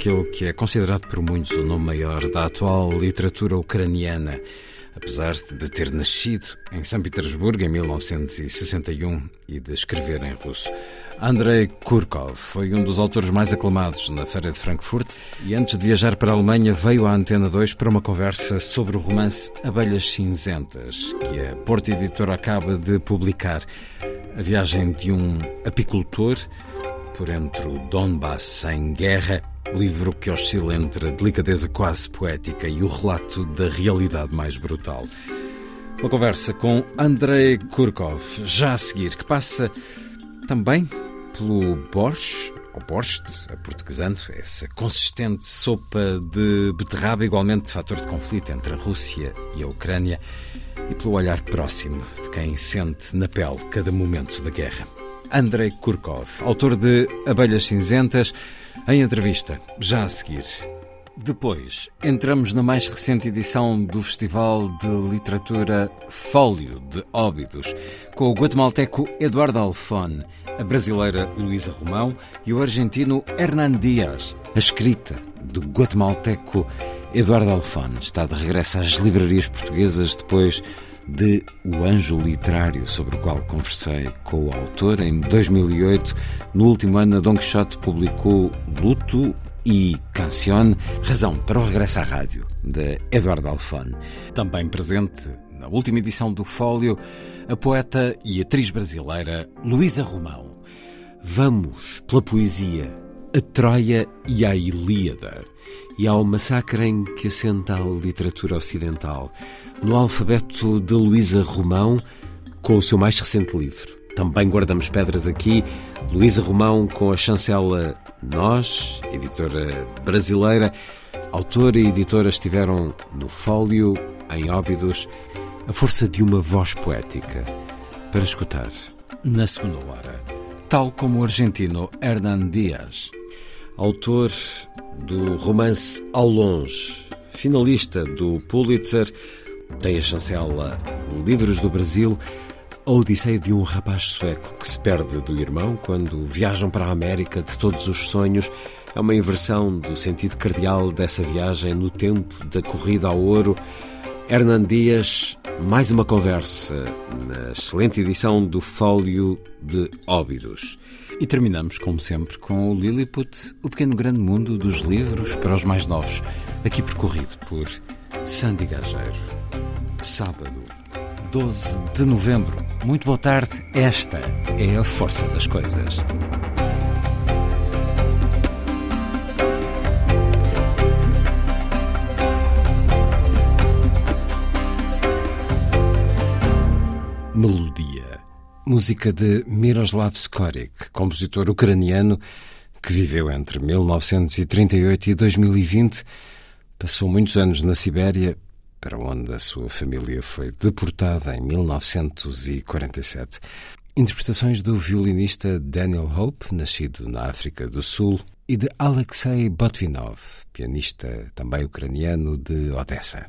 Aquele que é considerado por muitos o nome maior da atual literatura ucraniana, apesar de ter nascido em São Petersburgo em 1961 e de escrever em russo. Andrei Kurkov foi um dos autores mais aclamados na Feira de Frankfurt e antes de viajar para a Alemanha veio à Antena 2 para uma conversa sobre o romance Abelhas Cinzentas, que a Porta Editora acaba de publicar. A viagem de um apicultor por entre o Donbass em guerra, livro que oscila entre a delicadeza quase poética e o relato da realidade mais brutal. Uma conversa com Andrei Kurkov, já a seguir, que passa também pelo borscht, ou borscht, aportuguesando, essa consistente sopa de beterraba, igualmente fator de conflito entre a Rússia e a Ucrânia, e pelo olhar próximo de quem sente na pele cada momento da guerra. Andrei Kurkov, autor de Abelhas Cinzentas, em entrevista, já a seguir. Depois, entramos na mais recente edição do Festival de Literatura Fólio de Óbidos, com o guatemalteco Eduardo Alfone, a brasileira Luísa Romão e o argentino Hernán Dias. A escrita do guatemalteco Eduardo Alfone está de regresso às livrarias portuguesas depois de O Anjo Literário, sobre o qual conversei com o autor em 2008. No último ano, a Don Quixote publicou Luto e Cancione, razão para o regresso à rádio, de Eduardo Alfone. Também presente na última edição do Fólio, a poeta e atriz brasileira Luísa Romão. Vamos pela poesia, a Troia e a Ilíada, e ao massacre em que assenta a literatura ocidental no alfabeto de Luísa Romão, com o seu mais recente livro. Também guardamos pedras aqui, Luísa Romão com a chancela Nós, editora brasileira. Autora e editora estiveram no Fólio, em Óbidos, a força de uma voz poética para escutar na segunda hora. Tal como o argentino Hernán Dias, autor do romance Ao Longe, finalista do Pulitzer, tem a chancela Livros do Brasil, a Odisseia de um rapaz sueco que se perde do irmão quando viajam para a América de todos os sonhos. É uma inversão do sentido cardeal dessa viagem no tempo da corrida ao ouro. Hernan Dias, mais uma conversa na excelente edição do Fólio de Óbidos. E terminamos, como sempre, com o Lilliput, o pequeno grande mundo dos livros para os mais novos, aqui percorrido por Sandy Gageiro sábado, 12 de novembro. Muito boa tarde, esta é a força das coisas. Melodia. Música de Miroslav Skorik, compositor ucraniano que viveu entre 1938 e 2020. Passou muitos anos na Sibéria, para onde a sua família foi deportada em 1947. Interpretações do violinista Daniel Hope, nascido na África do Sul, e de Alexei Botvinov, pianista também ucraniano de Odessa.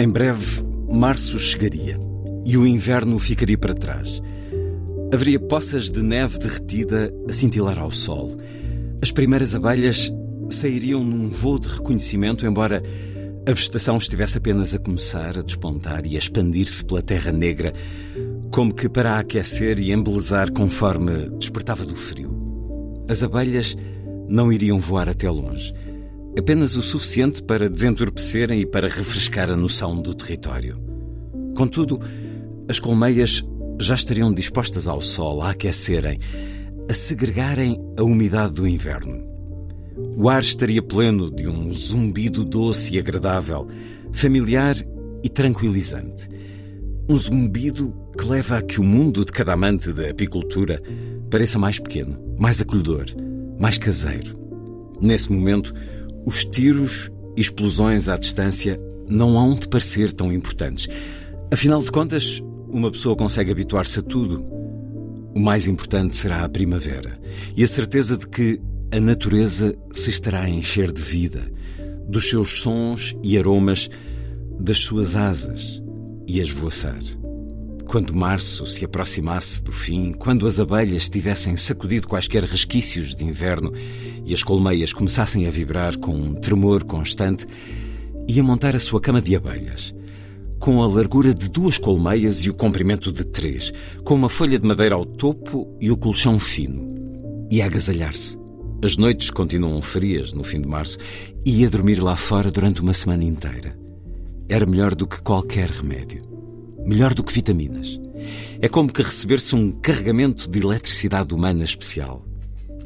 Em breve, março chegaria e o inverno ficaria para trás. Haveria poças de neve derretida a cintilar ao sol. As primeiras abelhas sairiam num voo de reconhecimento, embora a vegetação estivesse apenas a começar a despontar e a expandir-se pela terra negra, como que para aquecer e embelezar conforme despertava do frio. As abelhas não iriam voar até longe apenas o suficiente para desentorpecerem e para refrescar a noção do território. Contudo, as colmeias já estariam dispostas ao sol, a aquecerem, a segregarem a umidade do inverno. O ar estaria pleno de um zumbido doce e agradável, familiar e tranquilizante. Um zumbido que leva a que o mundo de cada amante da apicultura pareça mais pequeno, mais acolhedor, mais caseiro. Nesse momento, os tiros e explosões à distância não hão de parecer tão importantes. Afinal de contas, uma pessoa consegue habituar-se a tudo. O mais importante será a primavera e a certeza de que a natureza se estará a encher de vida, dos seus sons e aromas, das suas asas e a esvoaçar. Quando março se aproximasse do fim, quando as abelhas tivessem sacudido quaisquer resquícios de inverno e as colmeias começassem a vibrar com um tremor constante, ia montar a sua cama de abelhas, com a largura de duas colmeias e o comprimento de três, com uma folha de madeira ao topo e o colchão fino. Ia agasalhar-se. As noites continuam frias no fim de março e ia dormir lá fora durante uma semana inteira. Era melhor do que qualquer remédio melhor do que vitaminas. É como que receber-se um carregamento de eletricidade humana especial.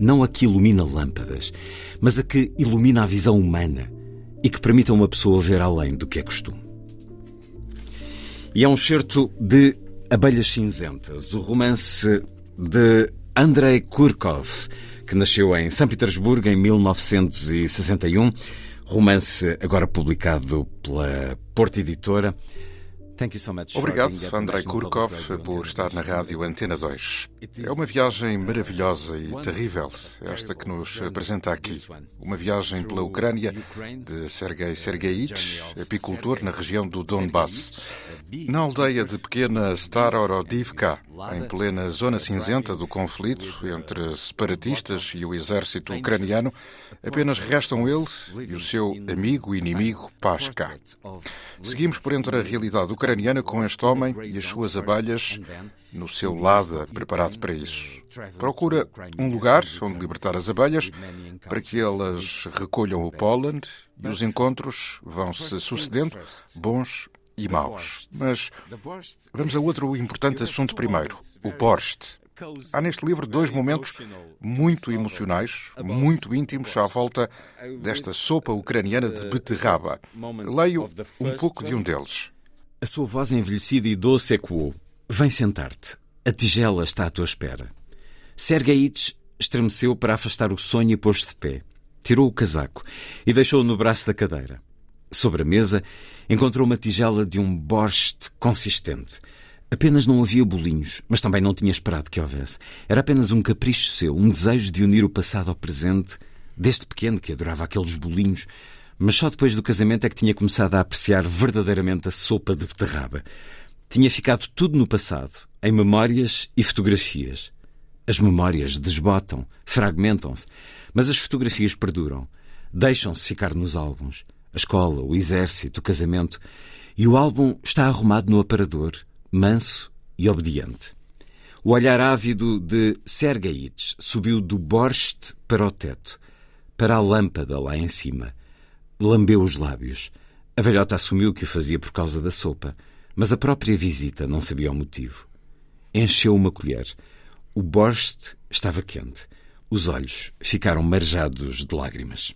Não a que ilumina lâmpadas, mas a que ilumina a visão humana e que permite a uma pessoa ver além do que é costume. E é um certo de Abelhas Cinzentas, o romance de Andrei Kurkov, que nasceu em São Petersburgo em 1961, romance agora publicado pela Porta Editora Obrigado, Andrei Kurkov, por estar na rádio Antena 2. É uma viagem maravilhosa e terrível, esta que nos apresenta aqui. Uma viagem pela Ucrânia de Sergei Sergeevich, apicultor na região do Donbass. Na aldeia de pequena Starorodivka, em plena zona cinzenta do conflito entre separatistas e o exército ucraniano, apenas restam ele e o seu amigo e inimigo Pashka. Seguimos por entre a realidade ucraniana com este homem e as suas abelhas no seu lado preparado para isso. Procura um lugar onde libertar as abelhas para que elas recolham o pólen e os encontros vão se sucedendo, bons e maus. Mas vamos a outro importante assunto primeiro: o borscht. Há neste livro dois momentos muito emocionais, muito íntimos à volta desta sopa ucraniana de beterraba. Leio um pouco de um deles. A sua voz envelhecida e doce ecoou. Vem sentar-te. A tigela está à tua espera. Sergeich estremeceu para afastar o sonho e pôs-se de pé. Tirou o casaco e deixou-o no braço da cadeira. Sobre a mesa encontrou uma tigela de um borscht consistente. Apenas não havia bolinhos, mas também não tinha esperado que houvesse. Era apenas um capricho seu, um desejo de unir o passado ao presente, desde pequeno que adorava aqueles bolinhos, mas só depois do casamento é que tinha começado a apreciar verdadeiramente a sopa de beterraba. Tinha ficado tudo no passado, em memórias e fotografias. As memórias desbotam, fragmentam-se, mas as fotografias perduram, deixam-se ficar nos álbuns. A escola, o exército, o casamento. E o álbum está arrumado no aparador, manso e obediente. O olhar ávido de Sergeich subiu do borscht para o teto, para a lâmpada lá em cima. Lambeu os lábios. A velhota assumiu que o fazia por causa da sopa, mas a própria visita não sabia o motivo. Encheu uma colher. O borscht estava quente. Os olhos ficaram marejados de lágrimas.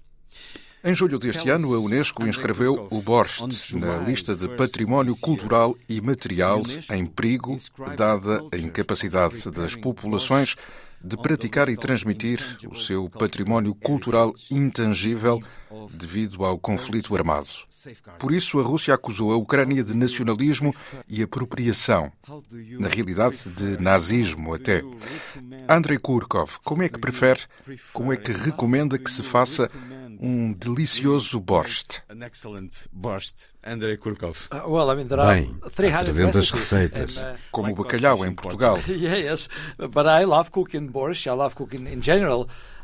Em julho deste ano, a Unesco inscreveu o Borscht na lista de património cultural e material em perigo, dada a incapacidade das populações de praticar e transmitir o seu património cultural intangível devido ao conflito armado. Por isso, a Rússia acusou a Ucrânia de nacionalismo e apropriação, na realidade de nazismo até. Andrei Kurkov, como é que prefere, como é que recomenda que se faça um delicioso borscht. An excellent borscht. Andrei Kurkov. Uh, well, I mean, there are Bem, há 300 receitas. And, uh, Como o bacalhau em Portugal.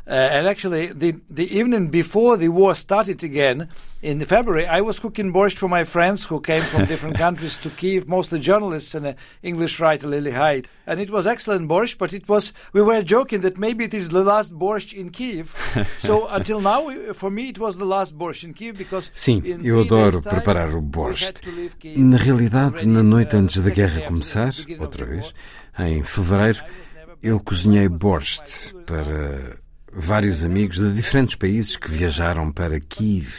Uh, and actually, the, the evening before the war started again, in February, I was cooking borscht for my friends who came from different countries to Kiev, mostly journalists and an English writer, Lily Hyde. And it was excellent borscht, but it was, we were joking that maybe it is the last borscht in Kiev. so until now, for me, it was the last borscht in Kiev because. Sim, eu adoro preparar o borscht. Na realidade, na noite uh, antes da guerra começar, outra vez, em fevereiro, eu cozinhei borscht para vários amigos de diferentes países que viajaram para Kiev,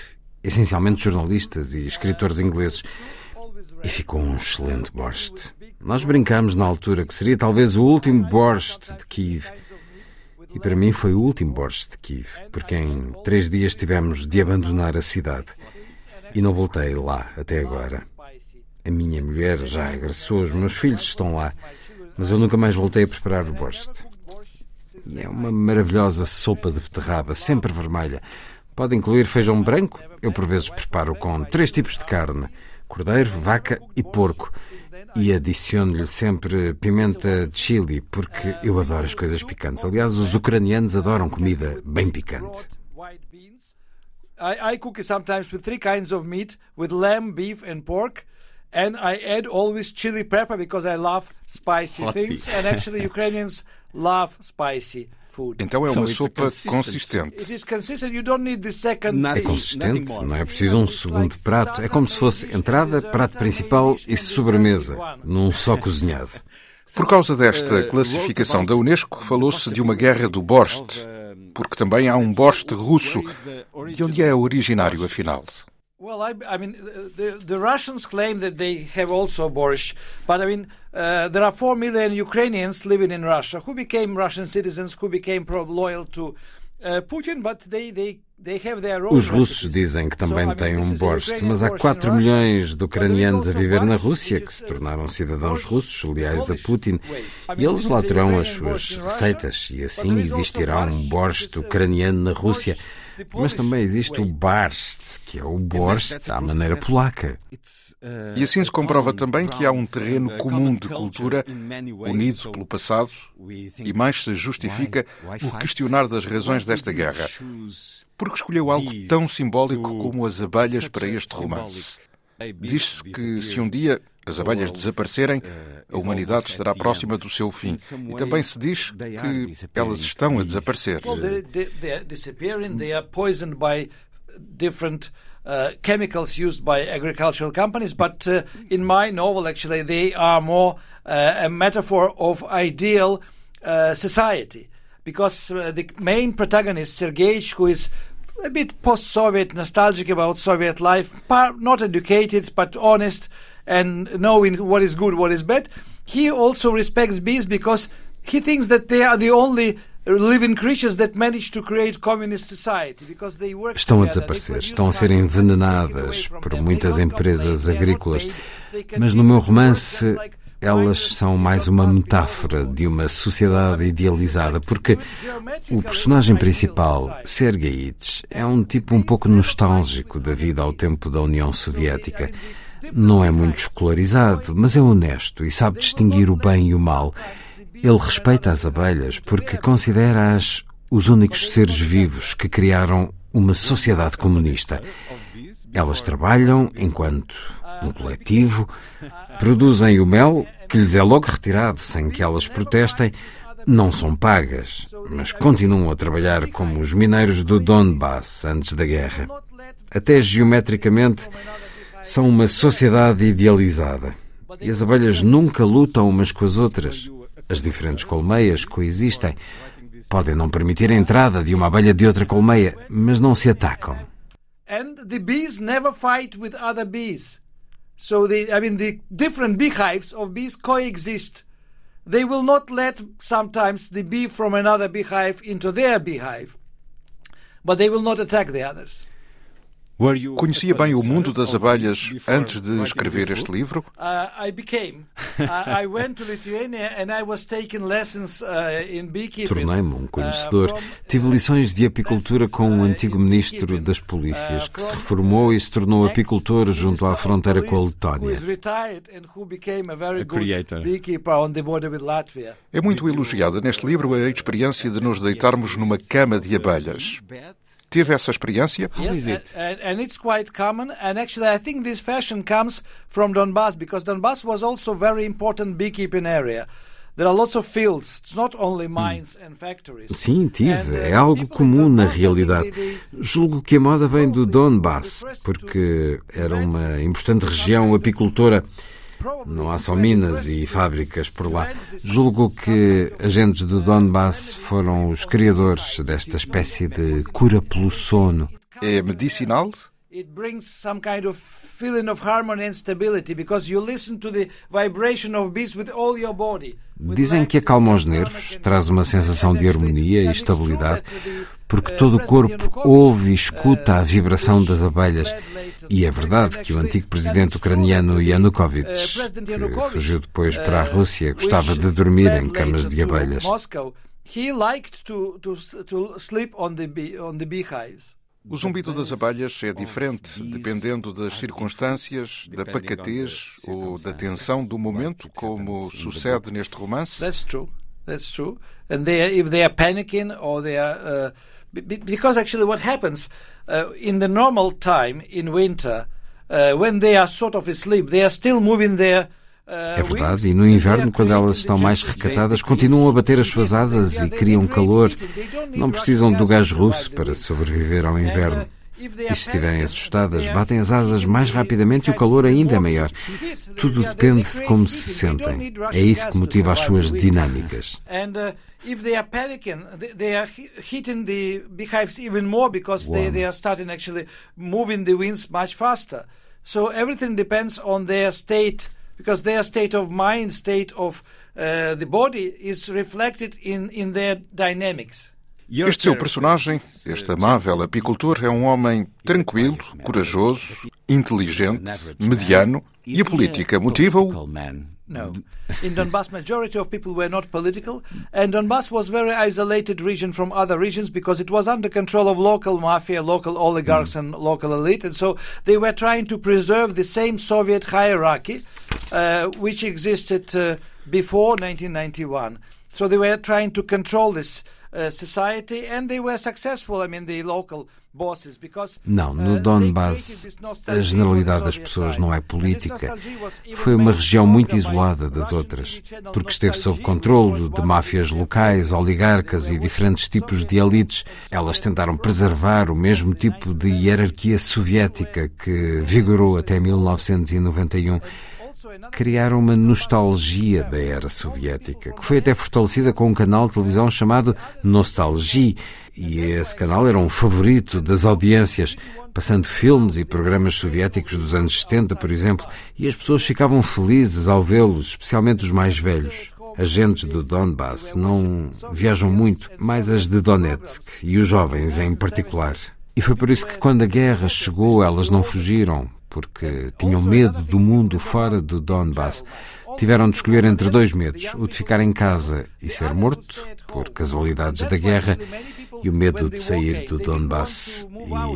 essencialmente jornalistas e escritores ingleses, e ficou um excelente borscht. Nós brincámos na altura que seria talvez o último borscht de Kiev. E para mim foi o último borscht de Kiev, porque em três dias tivemos de abandonar a cidade. E não voltei lá até agora. A minha mulher já regressou, os meus filhos estão lá, mas eu nunca mais voltei a preparar o borscht. E é uma maravilhosa sopa de beterraba, sempre vermelha. Pode incluir feijão branco. Eu por vezes preparo com três tipos de carne: cordeiro, vaca e porco. E adiciono-lhe sempre pimenta de chili, porque eu adoro as coisas picantes. Aliás, os ucranianos adoram comida bem picante. white beans. I, I cook sometimes with three kinds of meat, with lamb, beef, and pork. And I add always chili pepper because I love spicy Hotty. things. And actually, Ukrainians love spicy food. Então é So uma sopa consistente. It is consistent. You don't need the second É consistente, não é preciso um segundo prato. É como se fosse entrada, prato principal e sobremesa, num só cozinhado. Por causa desta classificação da Unesco, falou-se de uma guerra do borscht, porque também há um borscht russo. De onde é originário, afinal? Well, I, I mean, uh, the, the Russians claim that they have also borscht, but I mean, uh, there are four million Ukrainians living in Russia who became Russian citizens, who became pro- loyal to Uh, Putin, but they, they os russos dizem que também têm um borscht, mas há 4 milhões de ucranianos a viver na Rússia que se tornaram cidadãos russos, leais a Putin, e eles lá terão as suas receitas, e assim existirá um borscht ucraniano na Rússia. Mas também existe o Barst, que é o Borscht à maneira polaca. E assim se comprova também que há um terreno comum de cultura, unido pelo passado, e mais se justifica o questionar das razões desta guerra porque escolheu algo tão simbólico como as abelhas para este romance. Diz-se que se um dia as abelhas desaparecerem, a humanidade estará próxima do seu fim. E também se diz que elas estão a desaparecer. different uh, chemicals used by agricultural companies, but uh, in my novel, actually, they are more uh, a metaphor of ideal uh, society. Because uh, the main protagonist, Sergei, who is a bit post-Soviet, nostalgic about Soviet life, not educated but honest and knowing what is good, what is bad, he also respects bees because he thinks that they are the only living creatures that manage to create communist society because they work Estão a desaparecer, estão a ser envenenadas por muitas empresas agrícolas. Mas no meu romance elas são mais uma metáfora de uma sociedade idealizada, porque o personagem principal, Sergeites, é um tipo um pouco nostálgico da vida ao tempo da União Soviética. Não é muito escolarizado, mas é honesto e sabe distinguir o bem e o mal. Ele respeita as abelhas porque considera-as os únicos seres vivos que criaram uma sociedade comunista. Elas trabalham enquanto um coletivo, produzem o mel, que lhes é logo retirado sem que elas protestem, não são pagas, mas continuam a trabalhar como os mineiros do Donbass antes da guerra. Até geometricamente, são uma sociedade idealizada. E as abelhas nunca lutam umas com as outras. As diferentes colmeias coexistem. Podem não permitir a entrada de uma abelha de outra colmeia, mas não se atacam. And the bees never fight with other bees. So the, I mean, the different beehives of bees coexist. They will not let sometimes the bee from another beehive into their beehive, but they will not attack the others. Conhecia bem o mundo das abelhas antes de escrever este livro? Uh, uh, Tornei-me um conhecedor. Uh, Tive lições de apicultura com um antigo ministro das polícias que se reformou e se tornou apicultor junto à fronteira com a Letónia. É muito elogiada neste livro a experiência de nos deitarmos numa cama de abelhas. Teve essa experiência? Yes, and, and it's quite common. And actually, I think this fashion comes from Donbass because Donbass was also a very important beekeeping area. Sim, tive. Uh, é algo comum na realidade. Julgo que a moda vem do Donbass, porque era uma importante região apicultora. Não há só minas e fábricas por lá. Julgo que agentes do Donbass foram os criadores desta espécie de cura pelo sono. É medicinal? It brings some kind of feeling of harmony and stability because you listen to the vibration of bees with all your body. Dizem que acalma os nervos, traz uma sensação de harmonia e estabilidade, porque todo o corpo ouve e escuta a vibração das abelhas. E é verdade que o antigo presidente ucraniano Yanukovych, que fugiu depois para a Rússia, gostava de dormir em camas de abelhas. O zumbido das abelhas é diferente dependendo das circunstâncias, da pacatez ou da tensão do momento, como sucede neste romance. That's true. That's true. And they are, if they are panicking or they are uh, because actually what happens uh, in the normal time in winter uh, when they are sort of asleep, they are still moving their é verdade, e no inverno, quando elas estão mais recatadas, continuam a bater as suas asas e criam calor. Não precisam do gás russo para sobreviver ao inverno. E se estiverem assustadas, batem as asas mais rapidamente e o calor ainda é maior. Tudo depende de como se sentem. É isso que motiva as suas dinâmicas. If they are panicking, they are hitting the beehives even more because they, they are starting actually moving the wings much faster. So everything depends on their state because their state of mind, state of uh, the body is reflected in, in their dynamics. Este seu personagem, este amável apicultor, é um homem tranquilo, corajoso, inteligente, mediano e a política motiva-o No. In Donbass, majority of people were not political, and Donbass was very isolated region from other regions because it was under control of local mafia, local oligarchs, mm. and local elite, and so they were trying to preserve the same Soviet hierarchy uh, which existed uh, before 1991. So they were trying to control this uh, society, and they were successful. I mean, the local Não, no uh, Donbass a generalidade das pessoas não é política. Foi uma região muito isolada das outras, porque esteve sob controle de máfias locais, oligarcas e diferentes tipos de elites. Elas tentaram preservar o mesmo tipo de hierarquia soviética que vigorou até 1991 criaram uma nostalgia da era soviética, que foi até fortalecida com um canal de televisão chamado Nostalgie, e esse canal era um favorito das audiências, passando filmes e programas soviéticos dos anos 70, por exemplo, e as pessoas ficavam felizes ao vê-los, especialmente os mais velhos. As gentes do Donbass não viajam muito, mais as de Donetsk, e os jovens em particular. E foi por isso que, quando a guerra chegou, elas não fugiram, porque tinham medo do mundo fora do Donbass. Tiveram de escolher entre dois medos: o de ficar em casa e ser morto, por casualidades da guerra, e o medo de sair do Donbass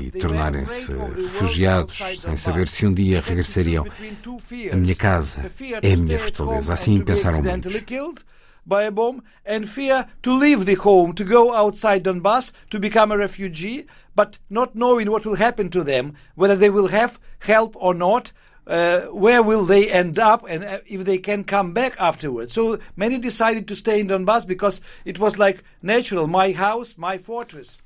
e tornarem-se refugiados sem saber se um dia regressariam. A minha casa é a minha fortaleza. Assim pensaram muitos. By a bomb and fear to leave the home, to go outside Donbass, to become a refugee, but not knowing what will happen to them, whether they will have help or not, uh, where will they end up, and uh, if they can come back afterwards. So many decided to stay in Donbass because it was like natural, my house, my fortress.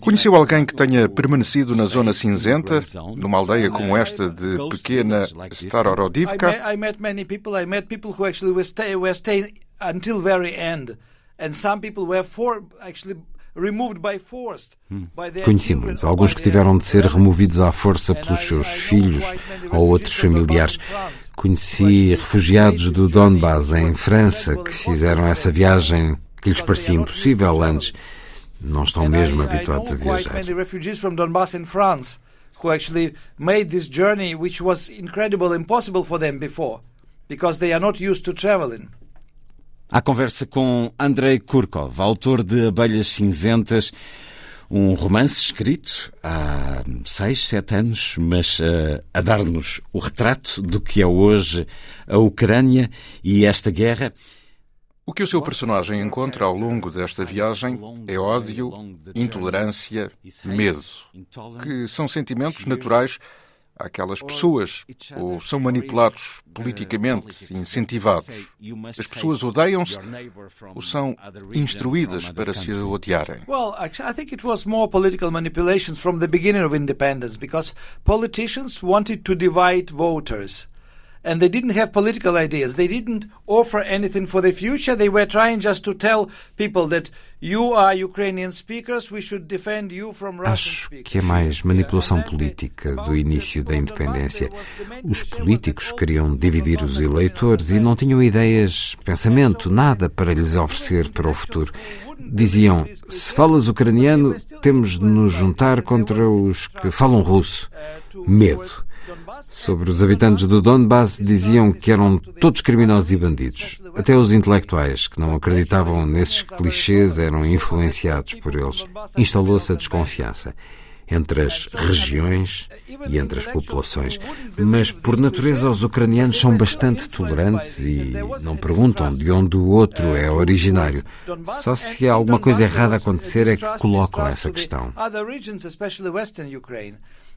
Conheceu alguém que tenha permanecido na zona cinzenta, numa aldeia como esta de pequena Starorodivka? I, I met many people. I met people who actually were, stay, were staying until very end, and some people were for actually Hum. Conheci muitos, alguns que tiveram de ser removidos à força pelos seus filhos ou outros familiares. Conheci refugiados do Donbass em França que fizeram essa viagem que lhes parecia impossível antes. Não estão mesmo habituados a viajar. who actually made this journey which was incredible impossible for them before because they are not used to traveling. A conversa com Andrei Kurkov, autor de Abelhas Cinzentas, um romance escrito há seis, sete anos, mas uh, a dar-nos o retrato do que é hoje a Ucrânia e esta guerra. O que o seu personagem encontra ao longo desta viagem é ódio, intolerância, medo, que são sentimentos naturais àquelas pessoas ou são manipulados politicamente, incentivados. As pessoas odeiam-se ou são instruídas para se odiarem. Well, I think it was more political manipulations from the beginning of independence because politicians wanted to divide voters and they didn't have political ideas. They didn't offer anything for the future. They were trying just to tell people that you are Ukrainian speakers, we should defend you from Russian Acho que é mais manipulação política do início da independência. Os políticos queriam dividir os eleitores e não tinham ideias, pensamento, nada para lhes oferecer para o futuro. Diziam: se falas ucraniano, temos de nos juntar contra os que falam russo. Medo. Sobre os habitantes do Donbass diziam que eram todos criminosos e bandidos. Até os intelectuais, que não acreditavam nesses clichês, eram influenciados por eles. Instalou-se a desconfiança entre as regiões e entre as populações. Mas, por natureza, os ucranianos são bastante tolerantes e não perguntam de onde o outro é originário. Só se alguma coisa errada acontecer é que colocam essa questão.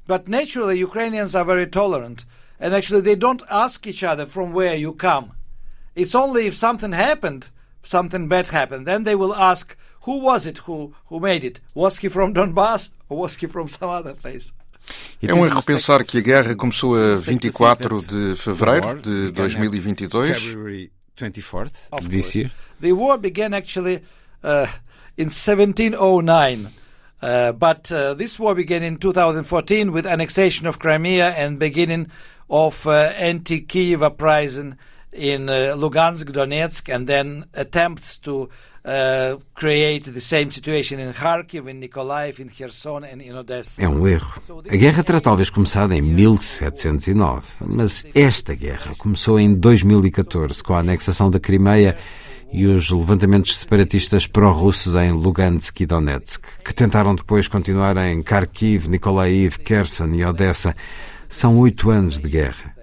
But naturally, Ukrainians are very tolerant, and actually, they don't ask each other from where you come. It's only if something happened, something bad happened, then they will ask, who was it who, who made it? Was he from Donbass or was he from some other place? É um erro pensar que a guerra começou a 24 de fevereiro de 2022. This year. The war began actually uh, in 1709. Uh, but uh, this war began in 2014 with annexation of Crimea and beginning of uh, anti-Kiev uprising in uh, Lugansk, Donetsk, and then attempts to É um erro. A guerra terá talvez começado em 1709, mas esta guerra começou em 2014 com a anexação da Crimeia e os levantamentos separatistas pró-russos em Lugansk e Donetsk, que tentaram depois continuar em Kharkiv, Nikolaev, Kherson e Odessa. São oito anos de guerra.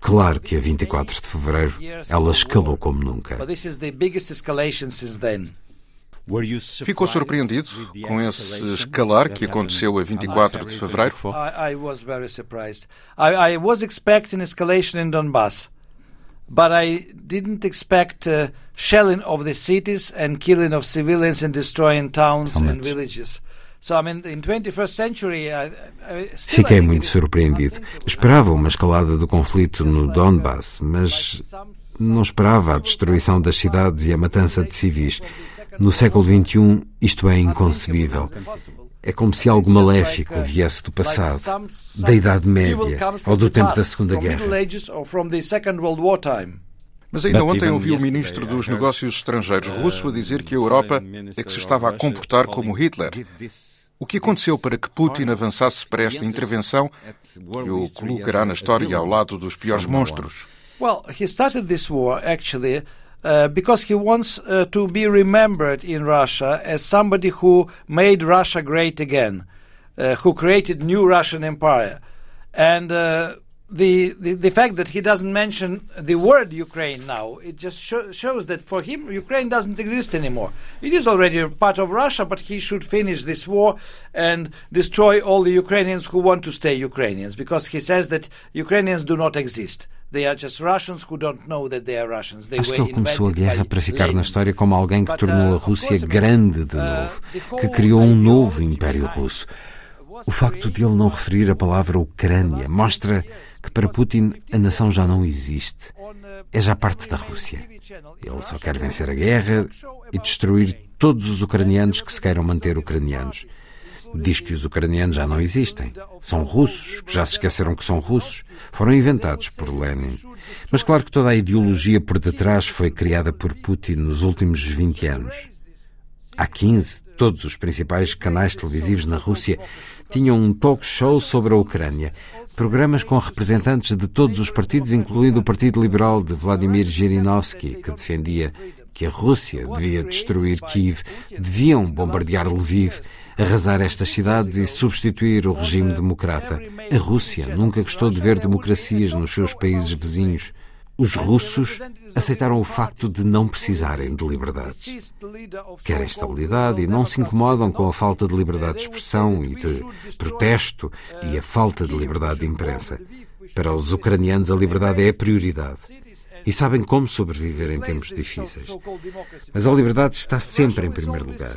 Claro que a 24 de fevereiro ela escalou como nunca. Ficou surpreendido com esse escalar que aconteceu a 24 de fevereiro? I, was very surprised. I, I was expecting escalation in Donbass, but I didn't expect uh, shelling of the cities and killing of civilians and destroying towns and villages. Fiquei muito surpreendido. Esperava uma escalada do conflito no Donbass, mas não esperava a destruição das cidades e a matança de civis. No século XXI, isto é inconcebível. É como se algo maléfico viesse do passado, da Idade Média ou do tempo da Segunda Guerra. Mas ainda ontem ouvi o ministro dos Negócios Estrangeiros russo a dizer que a Europa é que se estava a comportar como Hitler. O que aconteceu para que Putin avançasse para esta intervenção e o colocará na história ao lado dos piores monstros? Well, he started this war actually uh, because he wants uh, to be remembered in Russia as somebody who made Russia great again, uh, who created new Russian empire. And uh, the, the, the fact that he doesn't mention the word Ukraine now, it just sh- shows that for him, Ukraine doesn't exist anymore. It is already part of Russia, but he should finish this war and destroy all the Ukrainians who want to stay Ukrainians, because he says that Ukrainians do not exist. They are just Russians who don't know that they are Russians. They Acho que ele começou a guerra para ficar na história como alguém que tornou a Rússia grande de novo, que criou um novo Império Russo. O facto de ele não referir a palavra Ucrânia mostra que para Putin a nação já não existe. É já parte da Rússia. Ele só quer vencer a guerra e destruir todos os ucranianos que se queiram manter ucranianos. Diz que os ucranianos já não existem. São russos, que já se esqueceram que são russos. Foram inventados por Lenin. Mas claro que toda a ideologia por detrás foi criada por Putin nos últimos 20 anos. Há 15, todos os principais canais televisivos na Rússia tinham um talk show sobre a Ucrânia programas com representantes de todos os partidos, incluindo o Partido Liberal de Vladimir Zhirinovsky, que defendia que a Rússia devia destruir Kiev, deviam bombardear Lviv, arrasar estas cidades e substituir o regime democrata. A Rússia nunca gostou de ver democracias nos seus países vizinhos. Os russos aceitaram o facto de não precisarem de liberdades. Querem estabilidade e não se incomodam com a falta de liberdade de expressão e de protesto e a falta de liberdade de imprensa. Para os ucranianos, a liberdade é a prioridade e sabem como sobreviver em tempos difíceis. Mas a liberdade está sempre em primeiro lugar.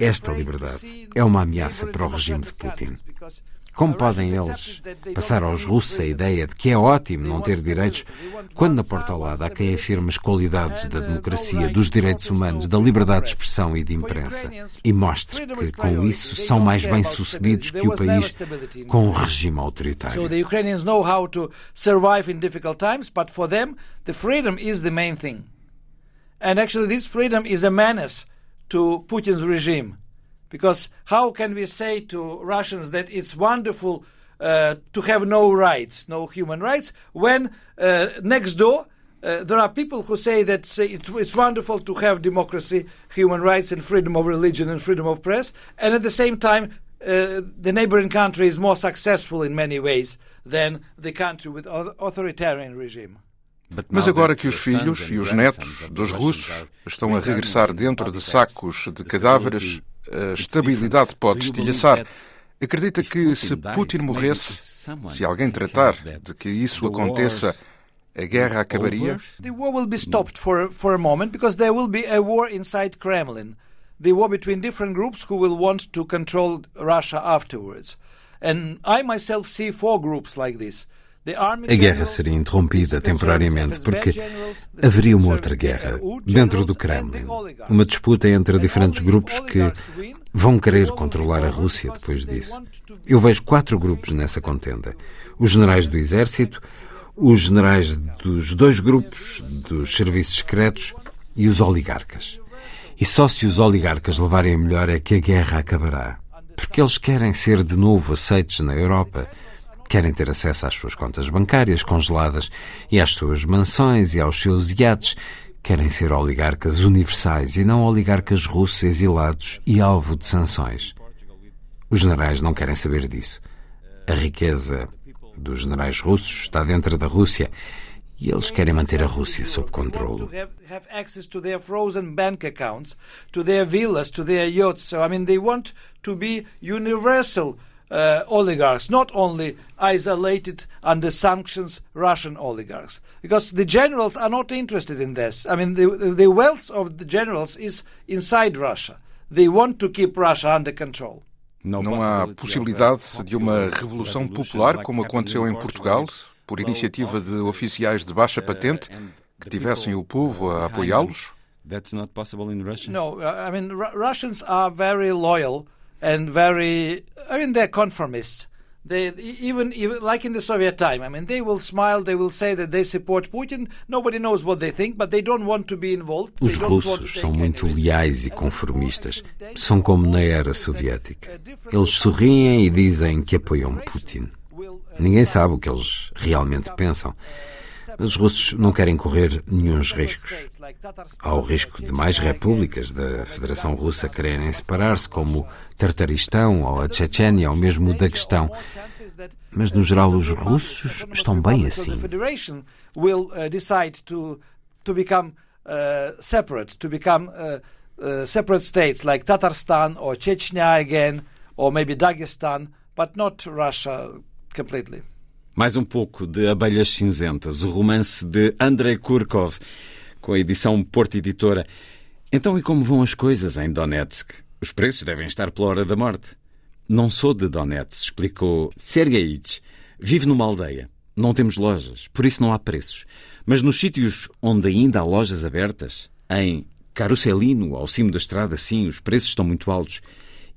Esta liberdade é uma ameaça para o regime de Putin. Como podem eles passar aos russos a ideia de que é ótimo não ter direitos, quando na porta ao lado há quem afirma as qualidades da democracia, dos direitos humanos, da liberdade de expressão e de imprensa, e mostre que com isso são mais bem-sucedidos que o país com um regime autoritário. So the Ukrainians know how to survive in difficult times, but for them the freedom is the main thing. And actually this freedom is a menace to Putin's regime. Because how can we say to Russians that it's wonderful uh, to have no rights, no human rights, when uh, next door uh, there are people who say that say it's, it's, wonderful to have democracy, human rights, and freedom of religion and freedom of press, and at the same time, uh, the neighboring country is more successful in many ways than the country with authoritarian regime. Mas agora que os filhos e os netos dos russos estão a regressar dentro de sacos de cadáveres, a estabilidade pode estilhaçar. Acredita que se Putin morresse, se alguém tratar de que isso aconteça, a guerra acabaria? The war will be stopped for, for a moment because there will be a war inside Kremlin. The war between different groups who will want to control Russia afterwards. And I myself see four groups like this. A guerra seria interrompida temporariamente porque haveria uma outra guerra dentro do Kremlin. Uma disputa entre diferentes grupos que vão querer controlar a Rússia depois disso. Eu vejo quatro grupos nessa contenda: os generais do exército, os generais dos dois grupos dos serviços secretos e os oligarcas. E só se os oligarcas levarem a melhor é que a guerra acabará. Porque eles querem ser de novo aceitos na Europa. Querem ter acesso às suas contas bancárias congeladas e às suas mansões e aos seus iates. Querem ser oligarcas universais e não oligarcas russos exilados e alvo de sanções. Os generais não querem saber disso. A riqueza dos generais russos está dentro da Rússia e eles querem manter a Rússia sob controle. Have access to their frozen bank accounts, to their villas, to their yachts. So, I mean, they want to be universal uh, oligarchs, not only isolated under sanctions Russian oligarchs. Because the generals are not interested in this. I mean, the, the wealth of the generals is inside Russia. They want to keep Russia under control. Não há possibilidade de uma revolução popular como aconteceu em Portugal, por iniciativa de oficiais de baixa patente que tivessem o povo a apoiá-los? That's not possible in Russia. No, I mean Russians are very loyal and very I mean they're conformists. They even, even like in the Soviet time. I mean, they will smile. They will say that they support Putin. Nobody knows what they think, but they don't want to be involved. Os russos são muito leais e conformistas. São como na era soviética. Eles sorriem e dizem que apoiam Putin. Ninguém sabe o que eles realmente pensam. Os russos não querem correr nenhum riscos. Há o risco de mais repúblicas da Federação Russa quererem separar-se, como Tartaristão ou a Chechênia ou mesmo o Daguestão. Mas, no geral, os russos estão bem assim. separate states like Tatarstan or Chechnya again, or maybe Dagestan, but not Russia completely. Mais um pouco de Abelhas Cinzentas, o romance de Andrei Kurkov, com a edição Porto Editora. Então, e como vão as coisas em Donetsk? Os preços devem estar pela hora da morte. Não sou de Donetsk, explicou Sergeich. Vive numa aldeia. Não temos lojas, por isso não há preços. Mas nos sítios onde ainda há lojas abertas, em Caruselino, ao cimo da estrada, sim, os preços estão muito altos.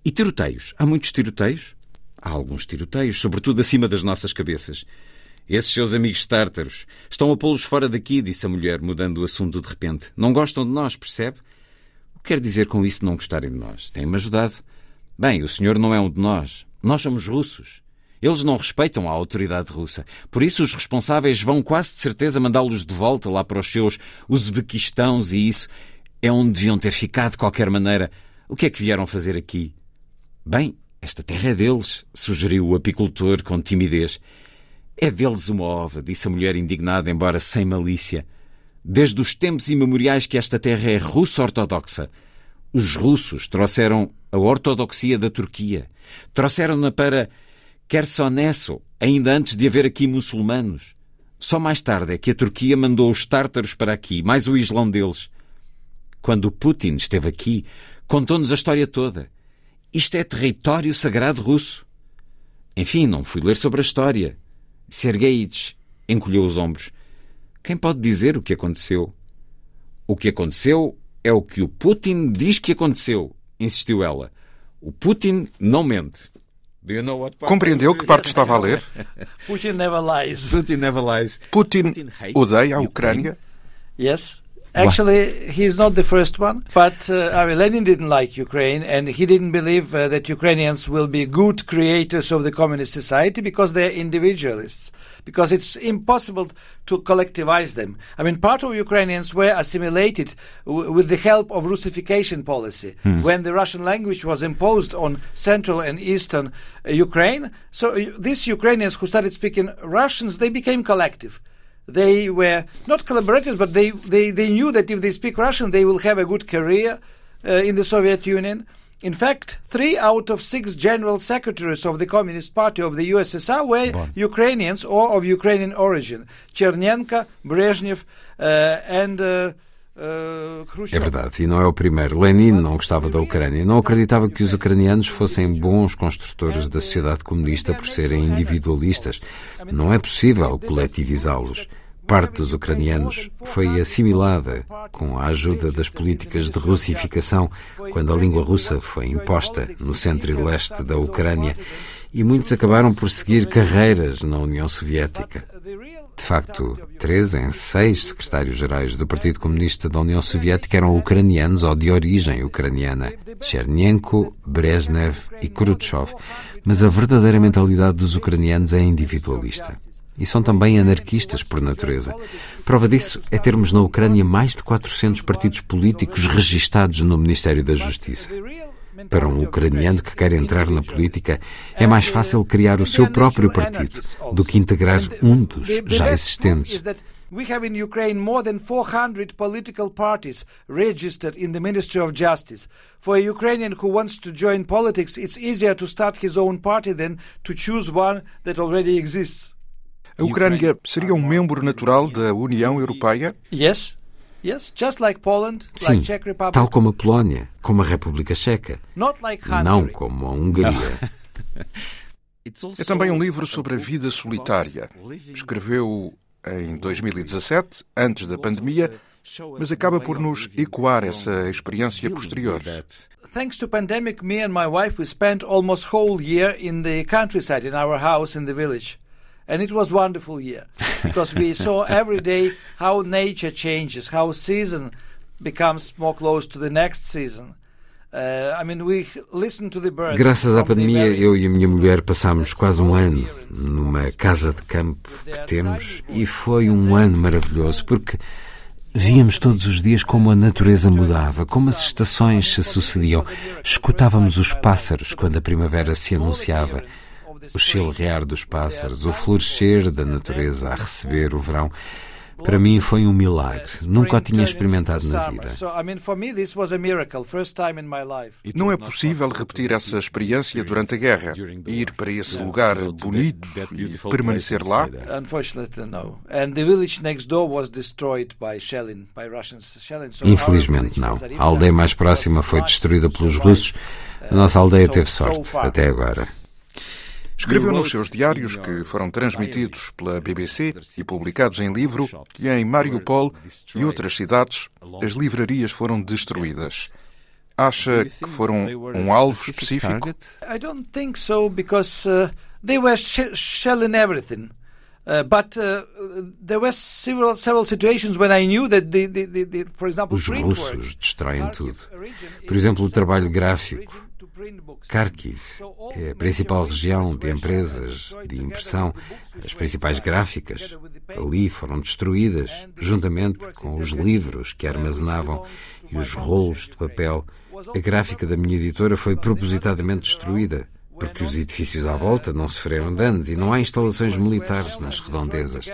E tiroteios? Há muitos tiroteios? Há alguns tiroteios, sobretudo acima das nossas cabeças. Esses seus amigos tártaros estão a pô-los fora daqui, disse a mulher, mudando o assunto de repente. Não gostam de nós, percebe? O que quer dizer com isso não gostarem de nós? Tem-me ajudado. Bem, o senhor não é um de nós. Nós somos russos. Eles não respeitam a autoridade russa. Por isso, os responsáveis vão quase de certeza mandá-los de volta lá para os seus Uzbequistãos e isso é onde deviam ter ficado de qualquer maneira. O que é que vieram fazer aqui? Bem, esta terra é deles, sugeriu o apicultor com timidez. É deles uma ova, disse a mulher indignada, embora sem malícia. Desde os tempos imemoriais que esta terra é russo-ortodoxa. Os russos trouxeram a ortodoxia da Turquia. Trouxeram-na para Quersonesso, ainda antes de haver aqui muçulmanos. Só mais tarde é que a Turquia mandou os tártaros para aqui, mais o islão deles. Quando Putin esteve aqui, contou-nos a história toda. Isto é território sagrado russo. Enfim, não fui ler sobre a história. Sergeich encolheu os ombros. Quem pode dizer o que aconteceu? O que aconteceu é o que o Putin diz que aconteceu, insistiu ela. O Putin não mente. Compreendeu que parte estava a ler? Putin never lies. Putin never lies. Putin odeia a Ucrânia? Yes. Actually, he's not the first one, but uh, I mean, Lenin didn't like Ukraine, and he didn't believe uh, that Ukrainians will be good creators of the communist society because they're individualists. Because it's impossible to collectivize them. I mean, part of Ukrainians were assimilated w- with the help of Russification policy Hmm. when the Russian language was imposed on central and eastern uh, Ukraine. So these Ukrainians who started speaking Russians, they became collective they were not collaborators, but they, they, they knew that if they speak Russian, they will have a good career uh, in the Soviet Union. In fact, three out of six general secretaries of the Communist Party of the USSR were Ukrainians or of Ukrainian origin. Chernenko, Brezhnev, uh, and uh, uh, É Khrushchev. verdade, e não é o primeiro. Lenin não gostava da Ucrânia. Não acreditava que os ucranianos fossem bons construtores da sociedade comunista por serem individualistas. Não é possível coletivizá-los. Parte dos ucranianos foi assimilada com a ajuda das políticas de russificação quando a língua russa foi imposta no centro e leste da Ucrânia e muitos acabaram por seguir carreiras na União Soviética. De facto, três em seis secretários-gerais do Partido Comunista da União Soviética eram ucranianos ou de origem ucraniana: Chernenko, Brezhnev e Khrushchev. Mas a verdadeira mentalidade dos ucranianos é individualista. E são também anarquistas por natureza. Prova disso é termos na Ucrânia mais de 400 partidos políticos registados no Ministério da Justiça. Para um ucraniano que quer entrar na política, é mais fácil criar o seu próprio partido do que integrar um dos já existentes. We have in Ukraine more than 400 political parties registered in the Ministry of Justice. For a Ukrainian who wants to join politics, it's easier to start his own party than to choose one that already exists. A Ucrânia seria um membro natural da União Europeia? Yes. Sim, like Czech Republic. tal como a Polónia, como a República Checa. Not like Hungary. Não como a Hungria. É também um livro sobre a vida solitária. Escreveu em 2017, antes da pandemia, mas acaba por nos ecoar essa experiência posterior. Thanks to pandemic, me and my wife we spent almost whole year in the countryside in our house in the village. And it was wonderful year. Because we saw every day how nature changes, how season becomes more close to the next season. Uh, I mean, we listen to the birds Graças à pandemia, eu e a minha mulher passámos quase um ano numa casa de campo que temos e foi um ano maravilhoso porque víamos todos os dias como a natureza mudava, como as estações se sucediam. Escutávamos os pássaros quando a primavera se anunciava, o chilrear dos pássaros, o florescer da natureza a receber o verão. Para mim foi um milagre. Nunca o tinha experimentado na vida. So, I mean, for me, this was a miracle, first time in my life. Não é possível repetir essa experiência durante a guerra. Ir para esse lugar bonito e permanecer lá. Unfortunately, no. And the village next door was destroyed by shelling, by Russian shelling. So our Infelizmente não. A aldeia mais próxima foi destruída pelos russos. A nossa aldeia teve So- so sorte até agora. Escreveu nos seus diários, que foram transmitidos pela BBC e publicados em livro, que em Mariupol e outras cidades as livrarias foram destruídas. Acha que foram um alvo específico? I don't think so because uh, they were sh- shelling everything. But there were several several situations when I knew that the, the, the, the for example Os russos destroem Kharkiv tudo. Por exemplo, o trabalho gráfico. Kharkiv é a principal região de empresas de impressão. As principais gráficas ali foram destruídas, juntamente com os livros que armazenavam e os rolos de papel. A gráfica da minha editora foi propositadamente destruída, porque os edifícios à volta não sofreram danos e não há instalações militares nas redondezas.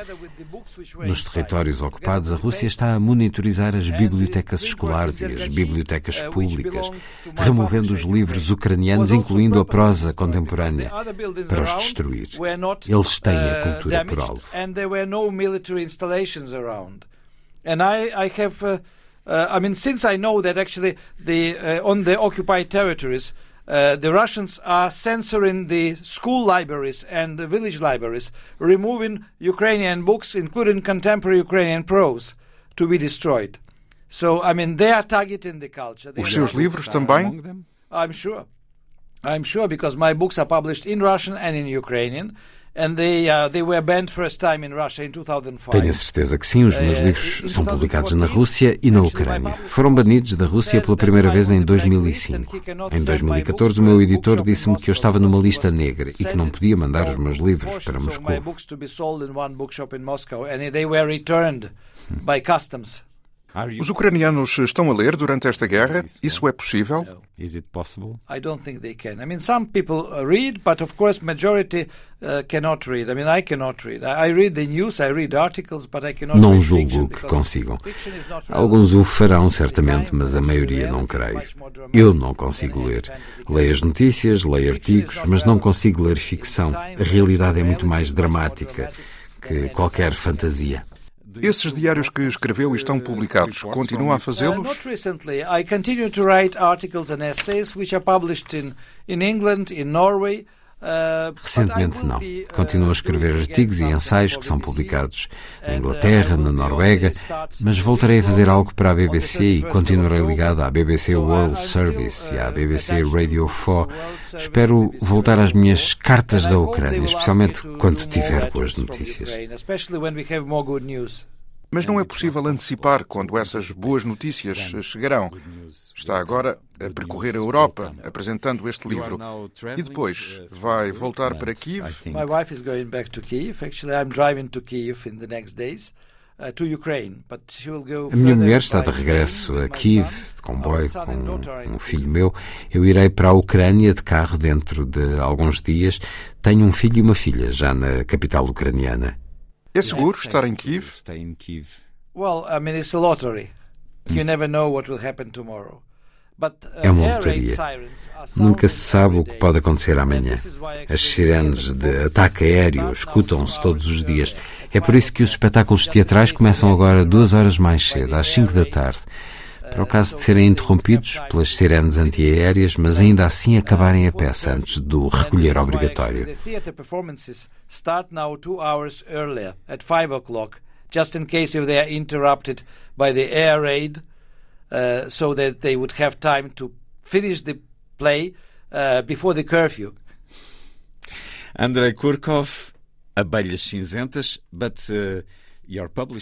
Nos territórios ocupados, a Rússia está a monitorizar as bibliotecas escolares e as bibliotecas públicas, removendo os livros ucranianos, incluindo a prosa contemporânea, para os destruir. Eles têm a cultura por alvo. And I, I have, uh, uh, I mean, since I know that actually the uh, on the occupied territories. Uh, Uh, the Russians are censoring the school libraries and the village libraries, removing Ukrainian books, including contemporary Ukrainian prose, to be destroyed. So, I mean, they are targeting the culture. They Os seus livros também? I'm sure. I'm sure because my books are published in Russian and in Ukrainian, and they they were banned first time in Russia in 2005. Tenho a certeza que sim, os meus livros são publicados na Rússia e na Ucrânia. Foram banidos da Rússia pela primeira vez em 2005. Em 2014, o meu editor disse-me que eu estava numa lista negra e que não podia mandar os meus livros para Moscou. books Os ucranianos estão a ler durante esta guerra? Isso é possível? Is it possible? I don't think they can. I mean, some people uh, read, but of course, majority uh, cannot read. I mean, I cannot read. I, read the news, I read articles, but I cannot Não read julgo que consigam. Alguns o farão certamente, mas a maioria não creio. Eu não consigo ler. Leio as notícias, leio artigos, mas não consigo ler ficção. A realidade é muito mais dramática que qualquer fantasia. Esses diários que escreveu e estão publicados, continua a fazê-los? Norway, Recentemente, não. Continuo a escrever artigos e ensaios que são publicados na Inglaterra, na Noruega, mas voltarei a fazer algo para a BBC e continuarei ligado à BBC World Service e à BBC Radio 4. Espero voltar às minhas cartas da Ucrânia, especialmente quando tiver boas notícias. Mas não é possível antecipar quando essas boas notícias chegarão. Está agora a percorrer a Europa apresentando este livro. E depois vai voltar para Kiev? My wife is going back to Kiev. Actually, I'm driving to Kiev in the next days. Uh, a minha mulher está de regresso a Kiev, de comboio, com um filho meu. Eu irei para a Ucrânia de carro dentro de alguns dias. Tenho um filho e uma filha já na capital ucraniana. É seguro estar em Kiev? Well, I mean, it's a lottery. You never know what will happen tomorrow. Uh, é uma lotaria. Nunca se sabe o que pode acontecer amanhã. As sirenes de ataque aéreo escutam-se todos os dias. É por isso que os espetáculos teatrais começam agora duas horas mais cedo, às cinco da tarde. Para o caso de serem interrompidos pelas sirenes antiaéreas, mas ainda assim acabarem a peça antes do recolher obrigatório. Just in case if they are interrupted by the air raid, uh, so that they would have time to finish the play uh, before the curfew. Andrei Kurkov, Abelhas Cinzentas, but uh,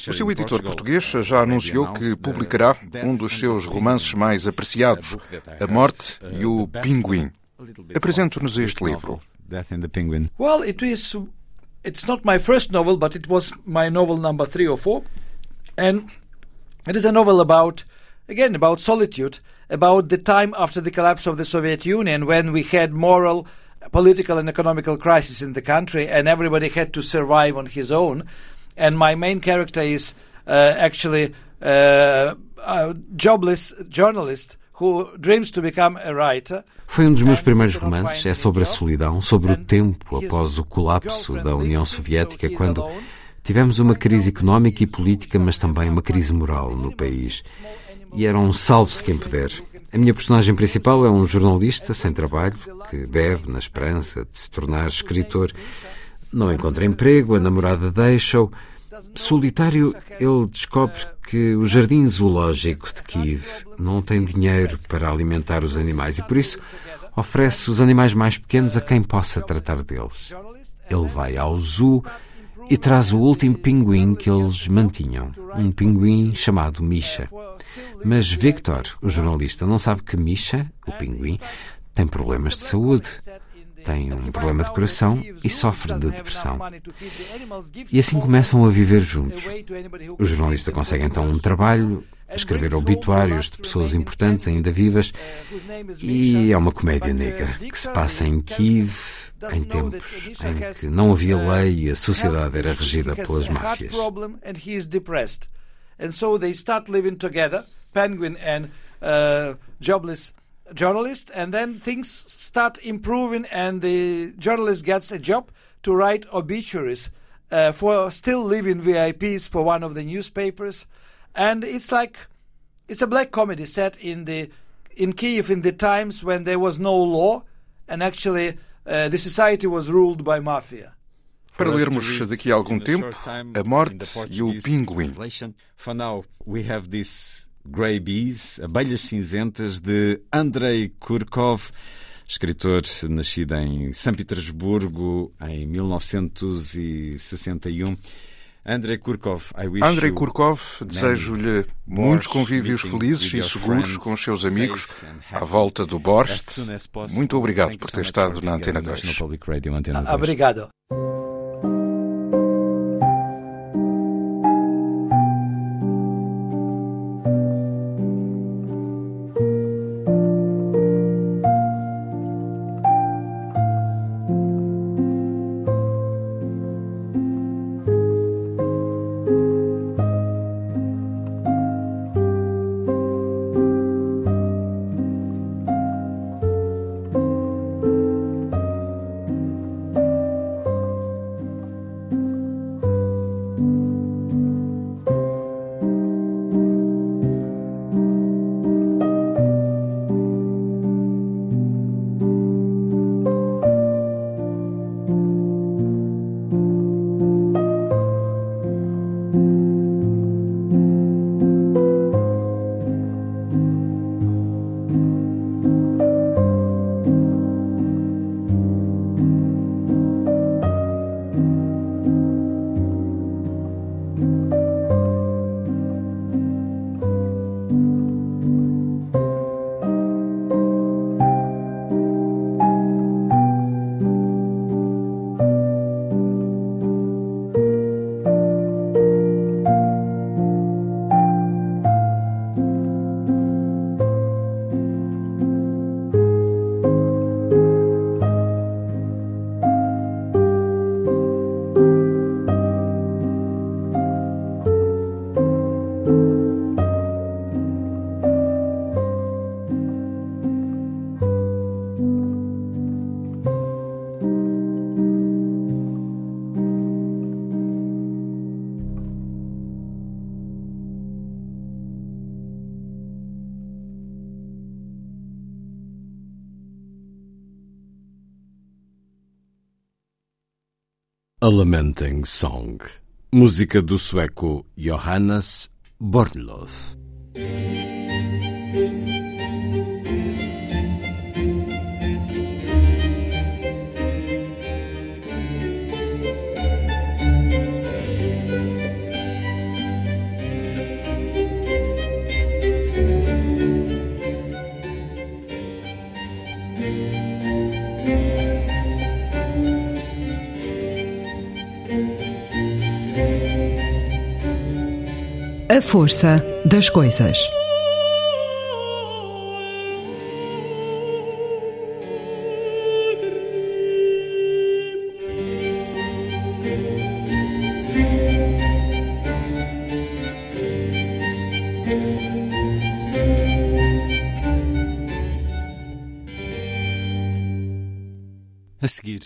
o seu editor português já anunciou que publicará um dos seus romances mais apreciados, A Morte e o Pinguim. Apresente-nos este livro. Well, it is it's not my first novel, but it was my novel number three or four, and it is a novel about again about solitude, about the time after the collapse of the Soviet Union when we had moral, political, and economical crisis in the country, and everybody had to survive on his own and my main character is uh, actually uh, a jobless journalist who dreams to become a writer. Foi um dos meus primeiros romances, é sobre a solidão, sobre o tempo após o colapso da União Soviética, quando tivemos uma crise económica e política, mas também uma crise moral no país. E era um salve-se quem puder. A minha personagem principal é um jornalista sem trabalho que bebe na esperança de se tornar escritor. Não encontra emprego, a namorada deixa-o Solitário, ele descobre que o jardim zoológico de Kiev não tem dinheiro para alimentar os animais e por isso oferece os animais mais pequenos a quem possa tratar deles. Ele vai ao zoo e traz o último pinguim que eles mantinham, um pinguim chamado Misha. Mas Victor, o jornalista, não sabe que Misha, o pinguim, tem problemas de saúde tem um problema de coração e sofre de depressão. E assim começam a viver juntos. O jornalista consegue então um trabalho, escrever obituários de pessoas importantes ainda vivas, e é uma comédia negra que se passa em Kiev, em tempos em que não havia lei e a sociedade era regida pelas máfias. And so they start living together, Penguin and uh, jobless journalist, and then things start improving, and the journalist gets a job to write obituaries uh, for still living VIPs for one of the newspapers, and it's like it's a black comedy set in the in Kiev in the times when there was no law, and actually uh, the society was ruled by mafia. Para lermos daqui a algum tempo, A Morte e o Pinguim. Grey Bees, Abelhas Cinzentas, de Andrei Kurkov, escritor nascido em São Petersburgo em 1961. Andrei Kurkov, I wish Andrei Kurkov, desejo-lhe muitos convívios felizes e seguros com os seus amigos à volta do Borst. Muito obrigado por ter estado na Antena 2. Obrigado. A Lamenting Song, música do sueco Johannes Bornlöf. Força das coisas. A seguir,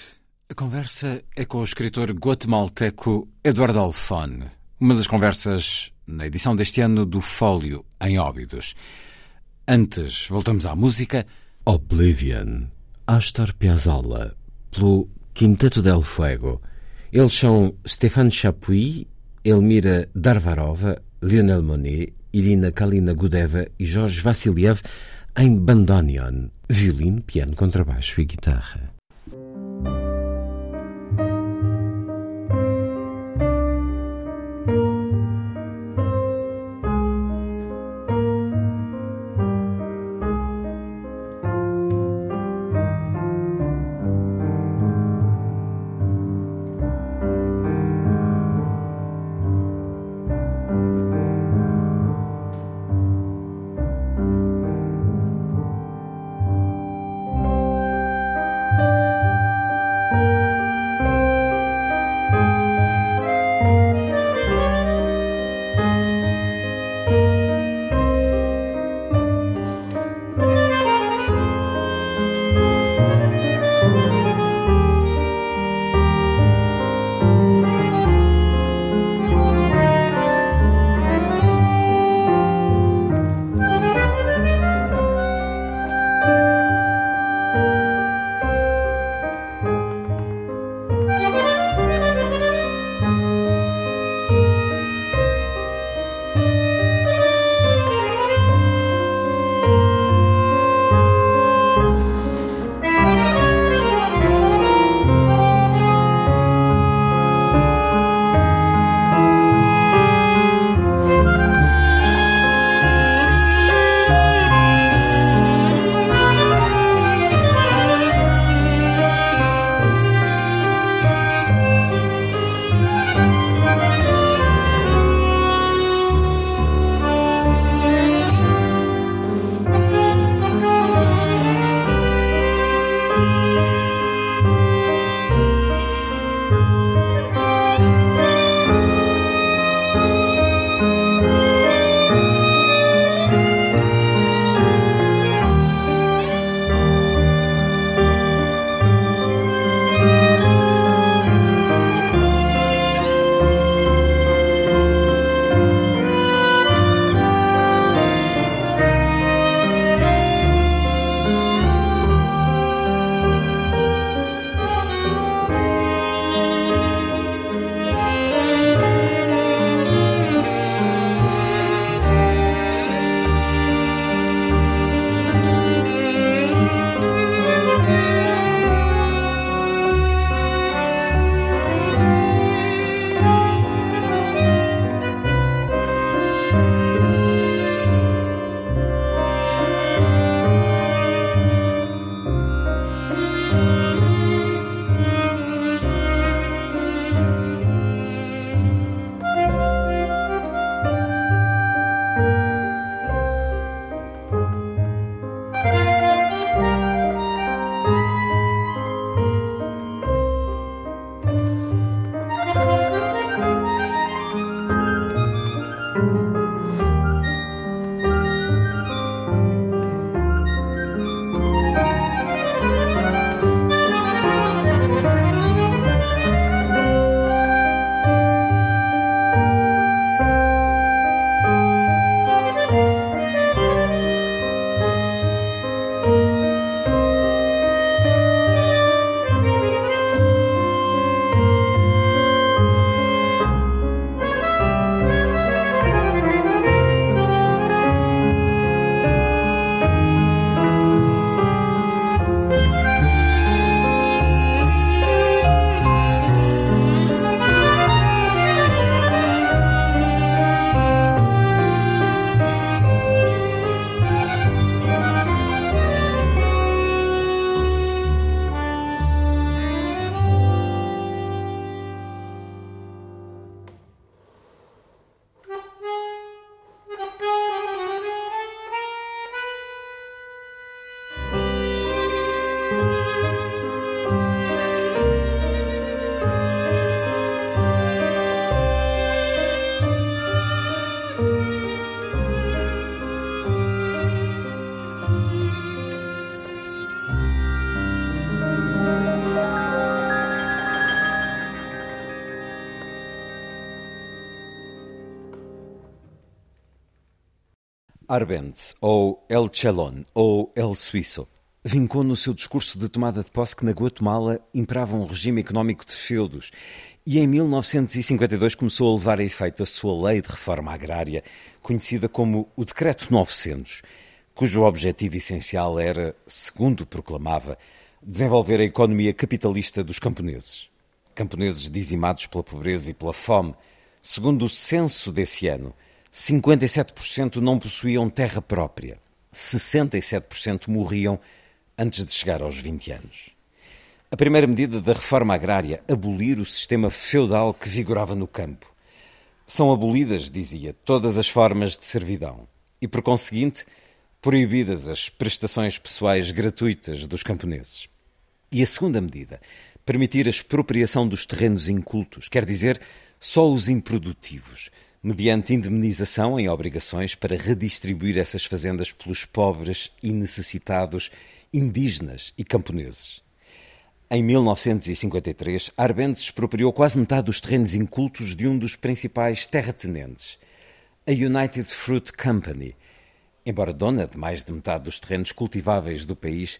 a conversa é com o escritor guatemalteco Eduardo Alfone. Uma das conversas na edição deste ano do Fólio em Óbidos. Antes, voltamos à música. Oblivion, Astor Piazzolla, pelo Quinteto del Fuego. Eles são Stefan Chapuis, Elmira Darvarova, Lionel Monet, Irina Kalina Gudeva e Jorge Vassiliev em bandoneon, violino, piano, contrabaixo e guitarra. Arbenz, ou El Chelon, ou El Suizo, vincou no seu discurso de tomada de posse que na Guatemala imperava um regime económico de feudos e em 1952 começou a levar a efeito a sua lei de reforma agrária, conhecida como o Decreto 900, cujo objetivo essencial era, segundo proclamava, desenvolver a economia capitalista dos camponeses. Camponeses dizimados pela pobreza e pela fome. Segundo o censo desse ano, 57% não possuíam terra própria, 67% morriam antes de chegar aos 20 anos. A primeira medida da reforma agrária, abolir o sistema feudal que vigorava no campo. São abolidas, dizia, todas as formas de servidão e, por conseguinte, proibidas as prestações pessoais gratuitas dos camponeses. E a segunda medida, permitir a expropriação dos terrenos incultos, quer dizer, só os improdutivos, mediante indemnização em obrigações para redistribuir essas fazendas pelos pobres e necessitados indígenas e camponeses. Em 1953, Arbenz expropriou quase metade dos terrenos incultos de um dos principais terratenentes, a United Fruit Company. Embora dona de mais de metade dos terrenos cultiváveis do país,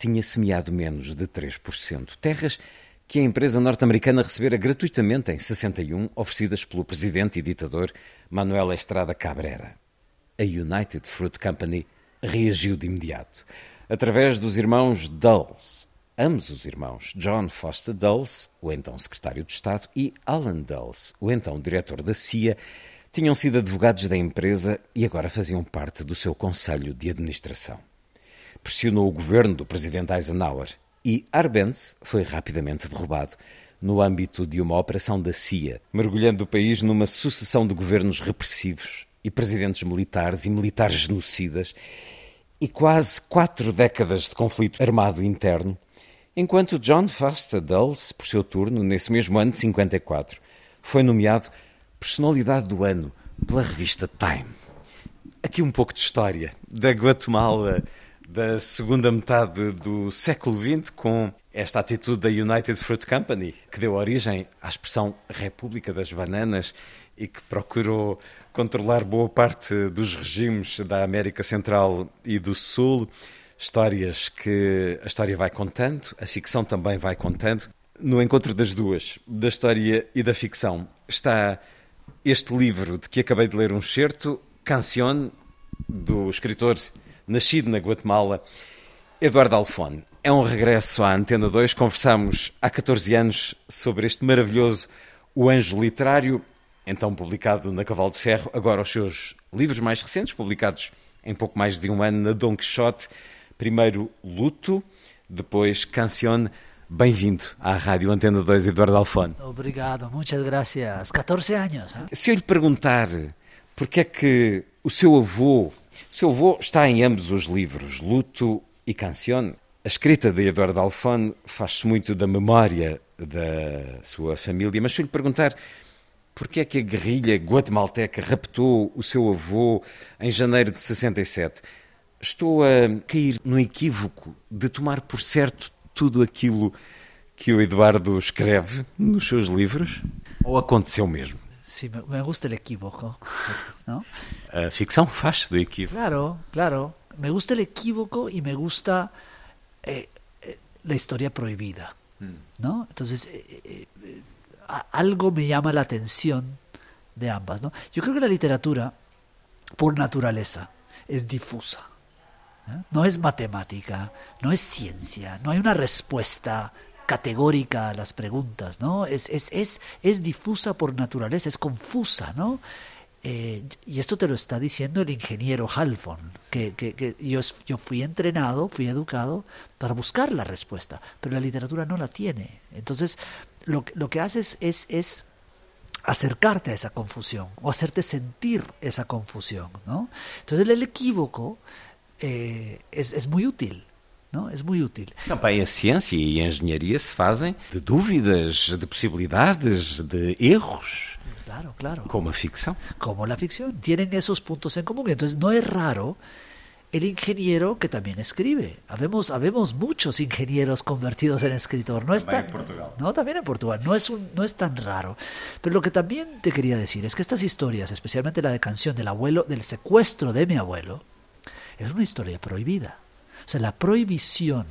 tinha semeado menos de 3%. Terras que a empresa norte-americana recebera gratuitamente em 61, oferecidas pelo presidente e ditador Manuel Estrada Cabrera. A United Fruit Company reagiu de imediato, através dos irmãos Dulles. Ambos os irmãos, John Foster Dulles, o então secretário de Estado, e Alan Dulles, o então diretor da CIA, tinham sido advogados da empresa e agora faziam parte do seu conselho de administração. Pressionou o governo do presidente Eisenhower e Arbenz foi rapidamente derrubado no âmbito de uma operação da CIA, mergulhando o país numa sucessão de governos repressivos e presidentes militares e militares genocidas e quase quatro décadas de conflito armado interno, enquanto John Foster Dulles, por seu turno, nesse mesmo ano de 54, foi nomeado Personalidade do Ano pela revista Time. Aqui um pouco de história da Guatemala da segunda metade do século XX com esta atitude da United Fruit Company, que deu origem à expressão República das Bananas e que procurou controlar boa parte dos regimes da América Central e do Sul. Histórias que a história vai contando, a ficção também vai contando. No encontro das duas, da história e da ficção, está este livro de que acabei de ler um excerto, Cancion, do escritor nascido na Guatemala, Eduardo Alfone. É um regresso à Antena 2. Conversámos há 14 anos sobre este maravilhoso O Anjo Literário, então publicado na Cavalo de Ferro, agora os seus livros mais recentes, publicados em pouco mais de um ano na Don Quixote. Primeiro Luto, depois Cancione. Bem-vindo à Rádio Antena 2, Eduardo Alfone. Obrigado, muitas gracias. 14 anos. Hein? Se eu lhe perguntar porque é que o seu avô o seu avô está em ambos os livros, Luto e Cancione. A escrita de Eduardo Alfone faz-se muito da memória da sua família, mas se eu lhe perguntar porquê é que a guerrilha guatemalteca raptou o seu avô em janeiro de 67, estou a cair no equívoco de tomar por certo tudo aquilo que o Eduardo escreve nos seus livros? Ou aconteceu mesmo? Sí, me, gusta el equívoco, ¿no? A ficção faz do equívoco. Claro, claro. Me gusta el equívoco y me gusta eh, eh, la historia prohibida, ¿no? Entonces, eh, algo me llama la atención de ambas, ¿no? Yo creo que la literatura, por naturaleza, es difusa. No es matemática, no es ciencia, no hay una respuesta categórica a las preguntas, ¿no? Es, es, es, es difusa por naturaleza, es confusa, ¿no? Eh, y esto te lo está diciendo el ingeniero Halfon, que, que, que, yo, yo fui entrenado, fui educado para buscar la respuesta, pero la literatura no la tiene. Entonces, lo, lo que haces es, es acercarte a esa confusión o hacerte sentir esa confusión, ¿no? Entonces, el equívoco eh, es, es muy útil. Não? É muito útil. Também a ciência e a engenharia se fazem de dúvidas, de possibilidades, de erros. Claro, claro. Como ficção. Como a ficção. Tienen esos pontos em comum. Então, não é raro el ingeniero que también escribe. Habemos, habemos muchos ingenieros convertidos en escritor. No está, en Portugal. No, también en Portugal. No es, un, no es tan raro. Pero lo que también te quería decir es que estas historias, especialmente la de canción del abuelo, del secuestro de mi abuelo, es una historia prohibida. O sea, la prohibición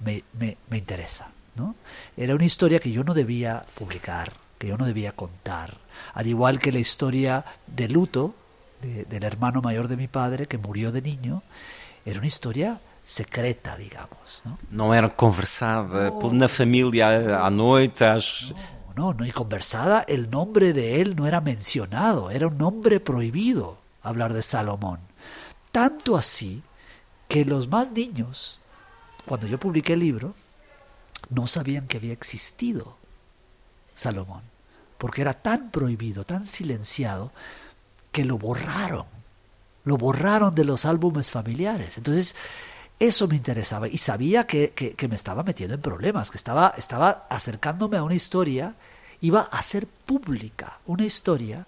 me, me, me interesa. ¿no? Era una historia que yo no debía publicar, que yo no debía contar. Al igual que la historia de luto de, del hermano mayor de mi padre, que murió de niño, era una historia secreta, digamos. ¿no? Não era conversada no. na família à noite, às... No, no, no, y conversada, el nombre de él no era mencionado, era un nombre prohibido hablar de Salomón. Tanto así que los más niños, cuando yo publiqué el libro, no sabían que había existido Salomón, porque era tan prohibido, tan silenciado, que lo borraron, lo borraron de los álbumes familiares. Entonces, eso me interesaba y sabía que, que, me estaba metiendo en problemas, que estaba, estaba acercándome a una historia, iba a ser pública, una historia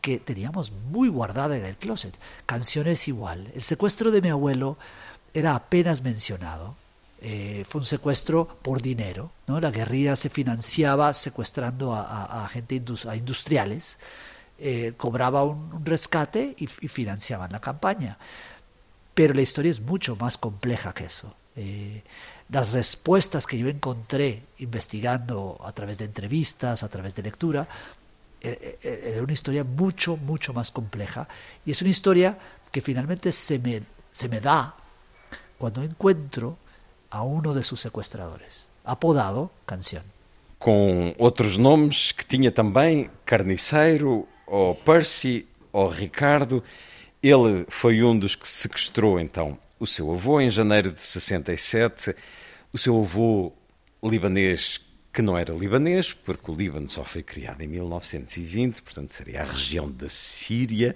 que teníamos muy guardada en el closet. Canciones igual. El secuestro de mi abuelo era apenas mencionado. Eh, fue un secuestro por dinero. ¿no? La guerrilla se financiaba secuestrando a, gente a industriales, eh, cobraba un, rescate y, financiaban la campaña. Pero la historia es mucho más compleja que eso. Eh, las respuestas que yo encontré investigando a través de entrevistas, a través de lectura, es una historia mucho, mucho más compleja. Y es una historia que finalmente se me, se me da cuando encuentro a uno de sus sequestradores, apodado Canción. Com outros nomes que tinha também Carniceiro, ou Percy, ou Ricardo. Ele foi um dos que sequestrou então o seu avô em janeiro de 67. O seu avô libanês, que não era libanês, porque o Líbano só foi criado em 1920, portanto seria a região da Síria.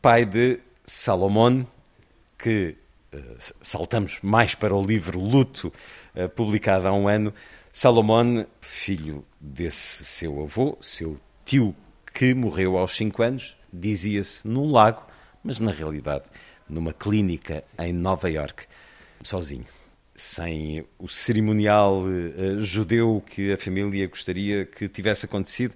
Pai de Salomão, que saltamos mais para o livro Luto, publicado há um ano. Salomão, filho desse seu avô, seu tio que morreu aos 5 anos, dizia-se num lago, mas na realidade numa clínica em Nova York, sozinho, sem o cerimonial uh, judeu que a família gostaria que tivesse acontecido.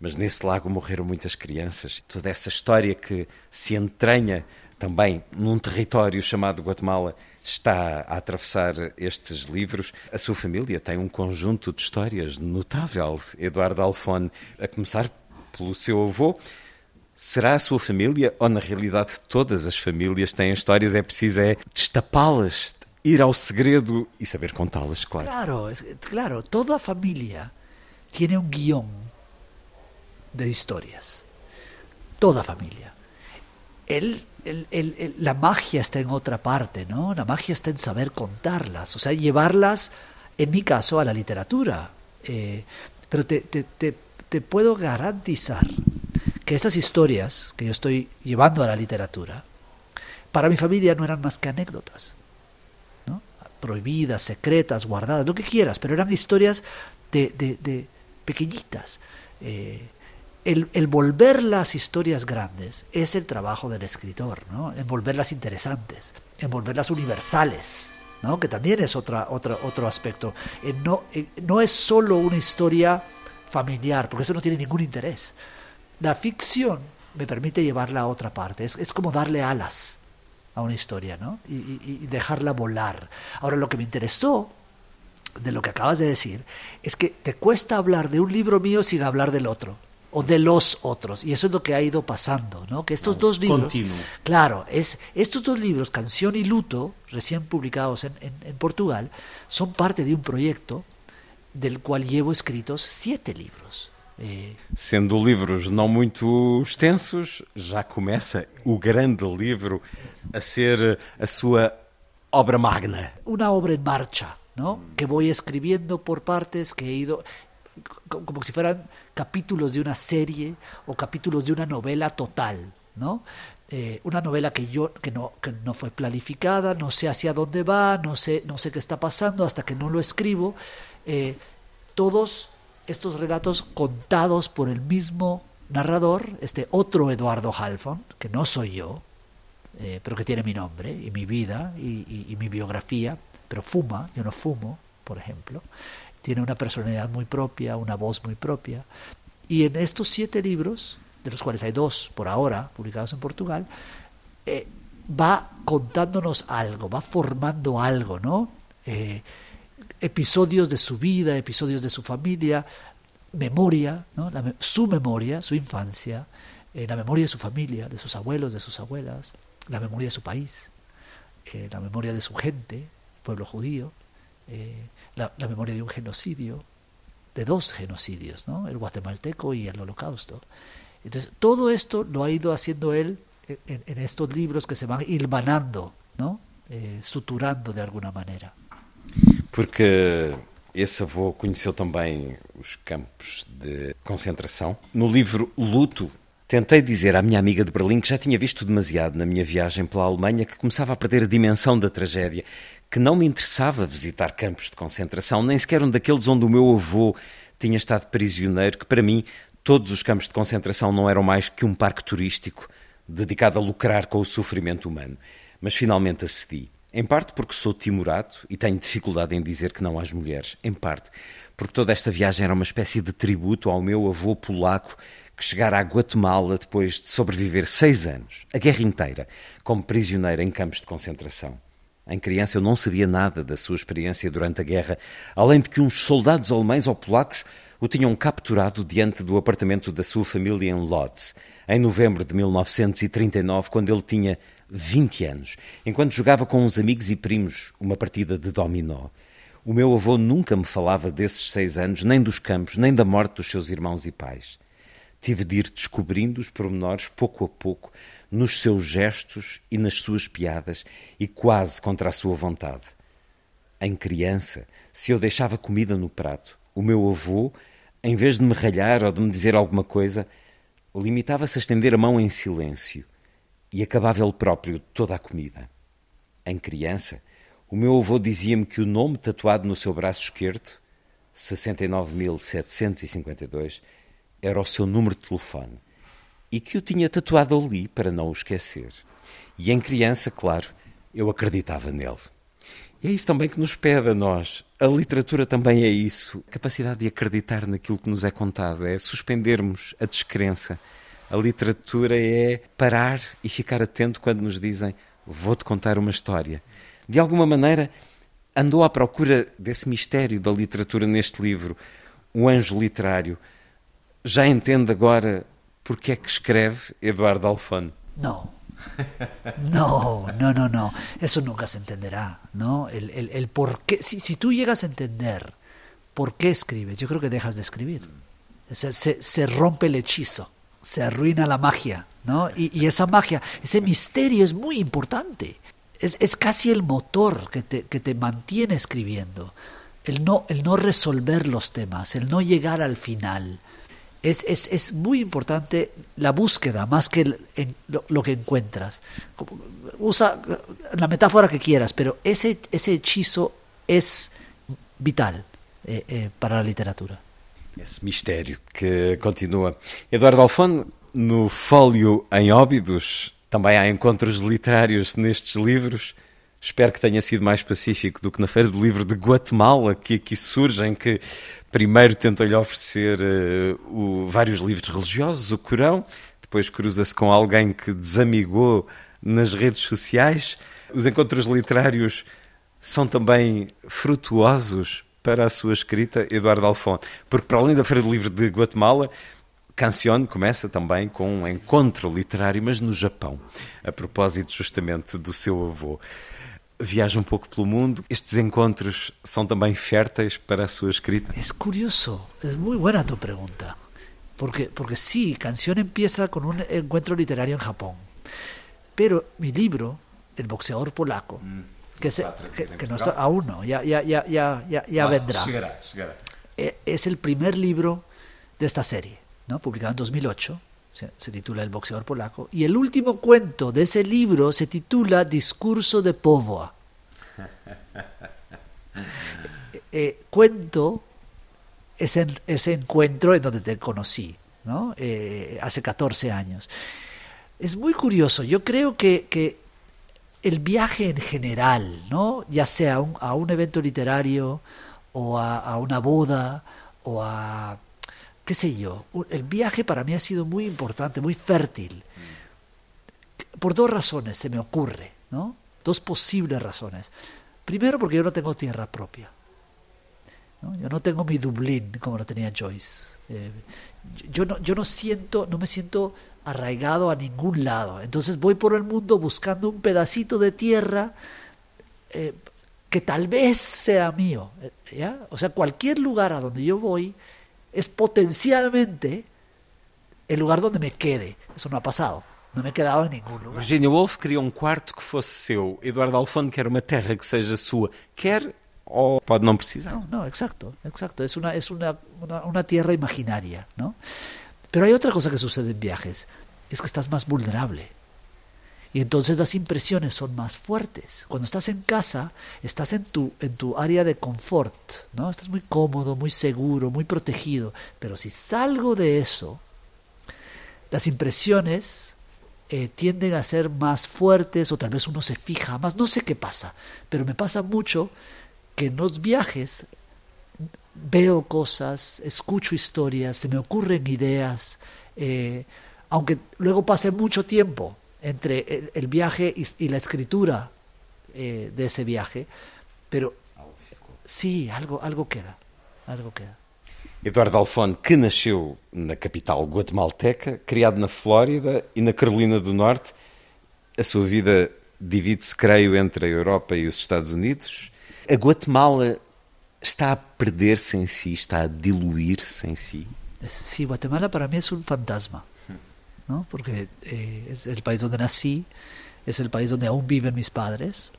Mas nesse lago morreram muitas crianças. Toda essa história que se entranha também num território chamado Guatemala está a atravessar estes livros. A sua família tem um conjunto de histórias notável. Eduardo Alfone, a começar pelo seu avô. Será a sua família ou na realidade todas as famílias têm histórias? É preciso é destapá-las, ir ao segredo e saber contá-las, claro. Claro, claro, toda família tem um guión de histórias. Toda família. Ele la magia está en otra parte, ¿no? La magia está en saber contarlas, o sea, llevarlas, en mi caso, a la literatura. Eh, pero te, puedo garantizar que esas historias que yo estoy llevando a la literatura, para mi familia no eran más que anécdotas, ¿no? Prohibidas, secretas, guardadas, lo que quieras, pero eran historias de, de, de pequeñitas. Eh, el, volver las historias grandes es el trabajo del escritor, ¿no? En volverlas interesantes, en volverlas universales, ¿no? Que también es otra, otra, otro aspecto. Eh, no, eh, no es solo una historia familiar, porque eso no tiene ningún interés. La ficción me permite llevarla a otra parte, es, es como darle alas a una historia, ¿no? Y, y dejarla volar. Ahora, lo que me interesó de lo que acabas de decir es que te cuesta hablar de un libro mío sin hablar del otro o de los otros. Y eso es lo que ha ido pasando, ¿no? Que estos no, dos libros... Continuo. Claro, es, estos dos libros, Canción y Luto, recién publicados en, en, en, Portugal, son parte de un proyecto del cual llevo escritos siete libros. Eh... Sendo livros não muito extensos, já começa o grande livro a ser a sua obra magna. Una obra en marcha, ¿no? Que voy escribiendo por partes, que he ido como si fueran capítulos de una serie o capítulos de una novela total, ¿no? Eh, una novela que yo que no que no fue planificada, no sé hacia dónde va, no sé no sé qué está pasando hasta que no lo escribo. Eh, todos estos relatos contados por el mismo narrador, este otro Eduardo Halfon, que no soy yo, eh, pero que tiene mi nombre y mi vida y, mi biografía, pero fuma, yo no fumo, por ejemplo, tiene una personalidad muy propia, una voz muy propia. Y en estos siete libros, de los cuales hay dos por ahora publicados en Portugal, eh, va contándonos algo, va formando algo, ¿no? Eh, episodios de su vida, episodios de su familia, memoria, ¿no? su memoria, su infancia, eh, la memoria de su familia, de sus abuelos, de sus abuelas, la memoria de su país, la memoria de su gente, pueblo judío, la, memoria de un genocidio, de dos genocidios, ¿no? el guatemalteco y el holocausto. Entonces, todo esto lo ha ido haciendo él en, estos libros que se van hilvanando, ¿no? suturando de alguna manera. Porque esse avô conheceu também os campos de concentração. No livro Luto, tentei dizer à minha amiga de Berlim que já tinha visto demasiado na minha viagem pela Alemanha, que começava a perder a dimensão da tragédia, que não me interessava visitar campos de concentração, nem sequer um daqueles onde o meu avô tinha estado prisioneiro, que para mim todos os campos de concentração não eram mais que um parque turístico dedicado a lucrar com o sofrimento humano. Mas finalmente acedi. Em parte porque sou timorato e tenho dificuldade em dizer que não às mulheres. Em parte porque toda esta viagem era uma espécie de tributo ao meu avô polaco que chegara à Guatemala depois de sobreviver seis anos, a guerra inteira, como prisioneiro em campos de concentração. Em criança eu não sabia nada da sua experiência durante a guerra, além de que uns soldados alemães ou polacos o tinham capturado diante do apartamento da sua família em Lodz, em novembro de 1939, quando ele tinha 20 anos, enquanto jogava com uns amigos e primos uma partida de dominó. O meu avô nunca me falava desses seis anos, nem dos campos, nem da morte dos seus irmãos e pais. Tive de ir descobrindo os pormenores pouco a pouco, nos seus gestos e nas suas piadas, e quase contra a sua vontade. Em criança, se eu deixava comida no prato, o meu avô, em vez de me ralhar ou de me dizer alguma coisa, limitava-se a estender a mão em silêncio e acabava ele próprio toda a comida. Em criança, o meu avô dizia-me que o nome tatuado no seu braço esquerdo, 69.752, era o seu número de telefone e que o tinha tatuado ali para não o esquecer. E em criança, claro, eu acreditava nele. E é isso também que nos pede a nós. A literatura também é isso. A capacidade de acreditar naquilo que nos é contado, é suspendermos a descrença a literatura é parar e ficar atento quando nos dizem vou-te contar uma história. De alguma maneira, andou à procura desse mistério da literatura neste livro, O Anjo Literário. Já entende agora porque é que escreve Eduardo Alfano? Não. No, no, no, no. Eso nunca se entenderá, ¿no? El, el, el por qué. Si, si, tú llegas a entender por qué escribes, yo creo que dejas de escribir. Se, se, se rompe el hechizo. se arruina la magia, ¿no? Y, esa magia, ese misterio es muy importante. Es, casi el motor que te, que te, mantiene escribiendo. El no, el no resolver los temas, el no llegar al final. Es, es, muy importante la búsqueda más que lo, que encuentras. Usa la metáfora que quieras, pero ese, ese hechizo es vital eh, eh, para la literatura. Esse mistério que continua. Eduardo Alfone, no Fólio em Óbidos, também há encontros literários nestes livros. Espero que tenha sido mais pacífico do que na Feira do Livro de Guatemala, que aqui surgem, que primeiro tentam-lhe oferecer uh, o, vários livros religiosos, o Corão, depois cruza-se com alguém que desamigou nas redes sociais. Os encontros literários são também frutuosos para a sua escrita, Eduardo Alfon. Porque, para além da Feira do Livro de Guatemala, Cancione começa também com um encontro literário, mas no Japão, a propósito justamente do seu avô. Viaja um pouco pelo mundo. Estes encontros são também férteis para a sua escrita? É curioso, é muito boa a tua pergunta. Porque, porque sí, Canción empieza con un encuentro literario en Japón. Pero mi libro, El boxeador polaco, mm que, se, que, que no está, aún no, ya, ya, ya, ya, ya, ya vendrá. Llegará, llegará. Es el primer libro de esta serie, ¿no? publicado en 2008. Se, titula El boxeador polaco. Y el último cuento de ese libro se titula Discurso de Povoa. eh, cuento ese, ese encuentro en donde te conocí, ¿no? Eh, hace 14 años. Es muy curioso. Yo creo que, que el viaje en general, ¿no? ya sea a un evento literario o a, una boda o a, qué sé yo, el viaje para mí ha sido muy importante, muy fértil. Por dos razones se me ocurre, ¿no? dos posibles razones. Primero porque yo no tengo tierra propia. ¿no? Yo no tengo mi Dublín como lo tenía Joyce. Eh, yo, no, yo no siento, no me siento arraigado a ningún lado. Entonces voy por el mundo buscando un pedacito de tierra eh, que tal vez sea mío. Eh, ¿ya? O sea, cualquier lugar a donde yo voy es potencialmente el lugar donde me quede. Eso no ha pasado. No me he quedado en ningún lugar. Virginia Woolf queria um quarto que fosse seu. Eduardo Alfone quer uma terra que seja sua. Quer o pode não precisar. No, no, exacto, exacto. Es una, es una, una, una tierra imaginaria, ¿no? Pero hay otra cosa que sucede en viajes, es que estás más vulnerable. Y entonces las impresiones son más fuertes. Cuando estás en casa, estás en tu, en tu área de confort, ¿no? Estás muy cómodo, muy seguro, muy protegido. Pero si salgo de eso, las impresiones eh, tienden a ser más fuertes o tal vez uno se fija más. No sé qué pasa, pero me pasa mucho que en los viajes veo cosas, escucho historias, se me ocurren ideas, eh, aunque luego pase mucho tiempo entre el, el viaje y, y, la escritura eh, de ese viaje, pero sí, algo, algo queda, algo queda. Eduardo Alfone, que nasceu na capital guatemalteca, criado na Flórida e na Carolina do Norte, a sua vida divide-se, creio, entre a Europa e os Estados Unidos. A Guatemala está a perder-se en sí, está a diluir-se en sí. Sí, Guatemala para mí es un fantasma, ¿no? porque eh, es el país donde nací, es el país donde aún viven mis padres,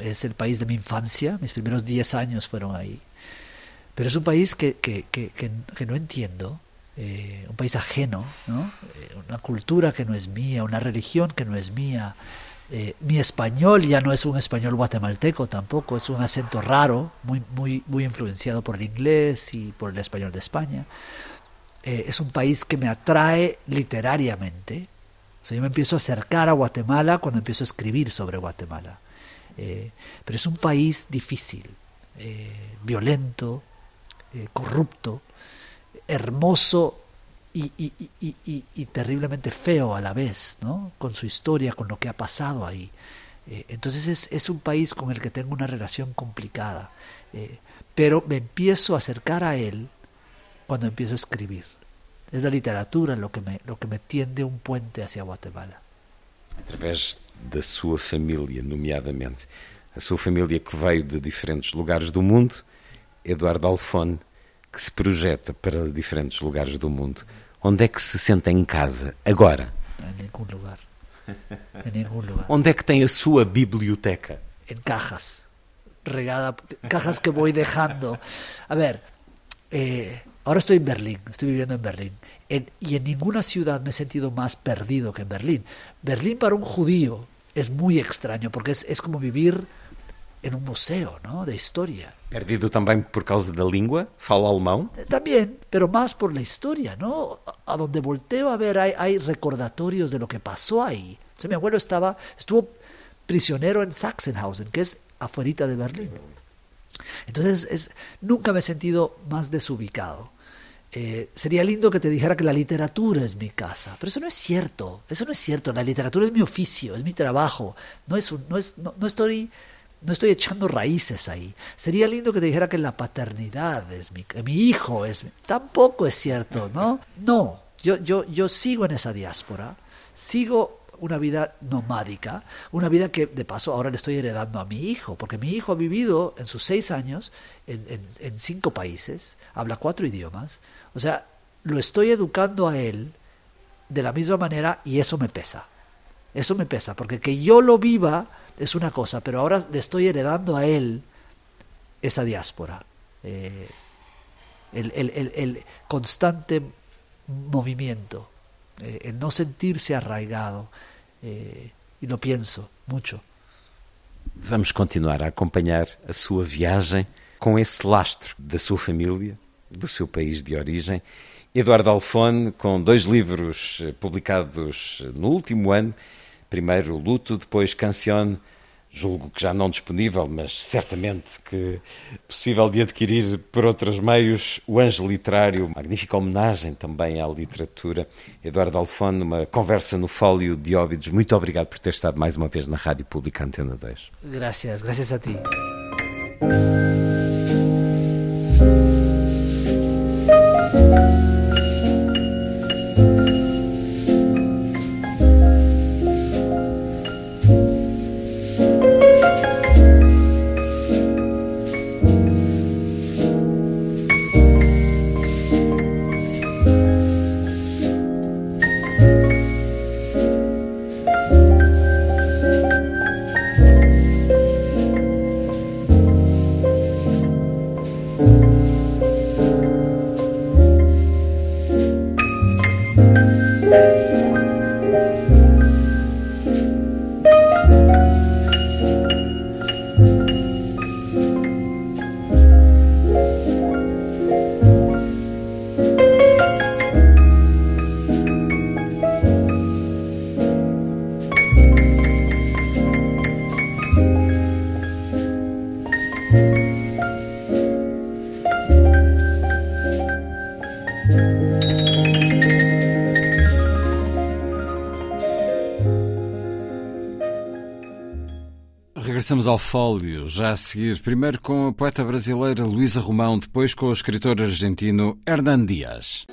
es el país de mi infancia, mis primeros 10 años fueron ahí, pero es un país que, que, que, que no entiendo, eh, un país ajeno, ¿no? Eh, una cultura que no es mía, una religión que no es mía, eh, mi español ya no es un español guatemalteco tampoco, es un acento raro, muy, muy, muy influenciado por el inglés y por el español de España. Eh, es un país que me atrae literariamente. Yo me empiezo a acercar a Guatemala cuando empiezo a escribir sobre Guatemala. Eh, pero es un país difícil, eh, violento, corrupto, hermoso y, y, terriblemente feo a la vez, ¿no? con su historia, con lo que ha pasado ahí. Entonces es, es, un país con el que tengo una relación complicada, pero me empiezo a acercar a él cuando empiezo a escribir. Es la literatura lo que me, lo que me tiende un puente hacia Guatemala. Através da sua família, nomeadamente. A sua família que veio de diferentes lugares do mundo, Eduardo Alfone, que se projeta para diferentes lugares do mundo. Onde é que se sente em casa agora? Em nenhum lugar. Em nenhum lugar. Onde é que tem a sua biblioteca? Em cajas. Regada, cajas que voy dejando. A ver, eh, ahora estoy en Berlín, estoy viviendo en Berlín. En, y en ninguna ciudad me he sentido más perdido que en Berlín. Berlín para un judío es muy extraño porque es, es como vivir en un museo ¿no? de historia. Perdido também por causa da língua? Fala alemão? También, pero más por la historia, ¿no? A donde volteo a ver hay, hay recordatorios de lo que pasó ahí. O sea, mi abuelo estaba, estuvo prisionero en Sachsenhausen, que es afuera de Berlín. Entonces, es, nunca me he sentido más desubicado. Eh, sería lindo que te dijera que la literatura es mi casa, pero eso no es cierto. Eso no es cierto. La literatura es mi oficio, es mi trabajo. No es, no es, no, estoy no estoy echando raíces ahí. Sería lindo que te dijera que la paternidad es mi, mi hijo es tampoco es cierto, ¿no? No, yo, yo, yo sigo en esa diáspora, sigo una vida nomádica, una vida que de paso ahora le estoy heredando a mi hijo, porque mi hijo ha vivido en sus seis años en, cinco países, habla cuatro idiomas, o sea, lo estoy educando a él de la misma manera y eso me pesa, eso me pesa, porque que yo lo viva es una cosa, pero ahora le estoy heredando a él esa diáspora, eh, el, el, el, constante movimiento, eh, el no sentirse arraigado, eh, y lo pienso mucho. Vamos continuar a acompanhar a sua viagem com esse lastro da sua família, do seu país de origem. Eduardo Alfone, com dois livros publicados no último ano, primeiro Luto, depois Cancione, julgo que já não disponível, mas certamente que possível de adquirir por outros meios, o Anjo Literário, magnífica homenagem também à literatura. Eduardo Alfone, uma conversa no Fólio de Óbidos. Muito obrigado por ter estado mais uma vez na Rádio Pública Antena 2. Gracias, gracias a ti. Regressamos ao fólio, já a seguir, primeiro com a poeta brasileira Luísa Romão, depois com o escritor argentino Hernan Dias.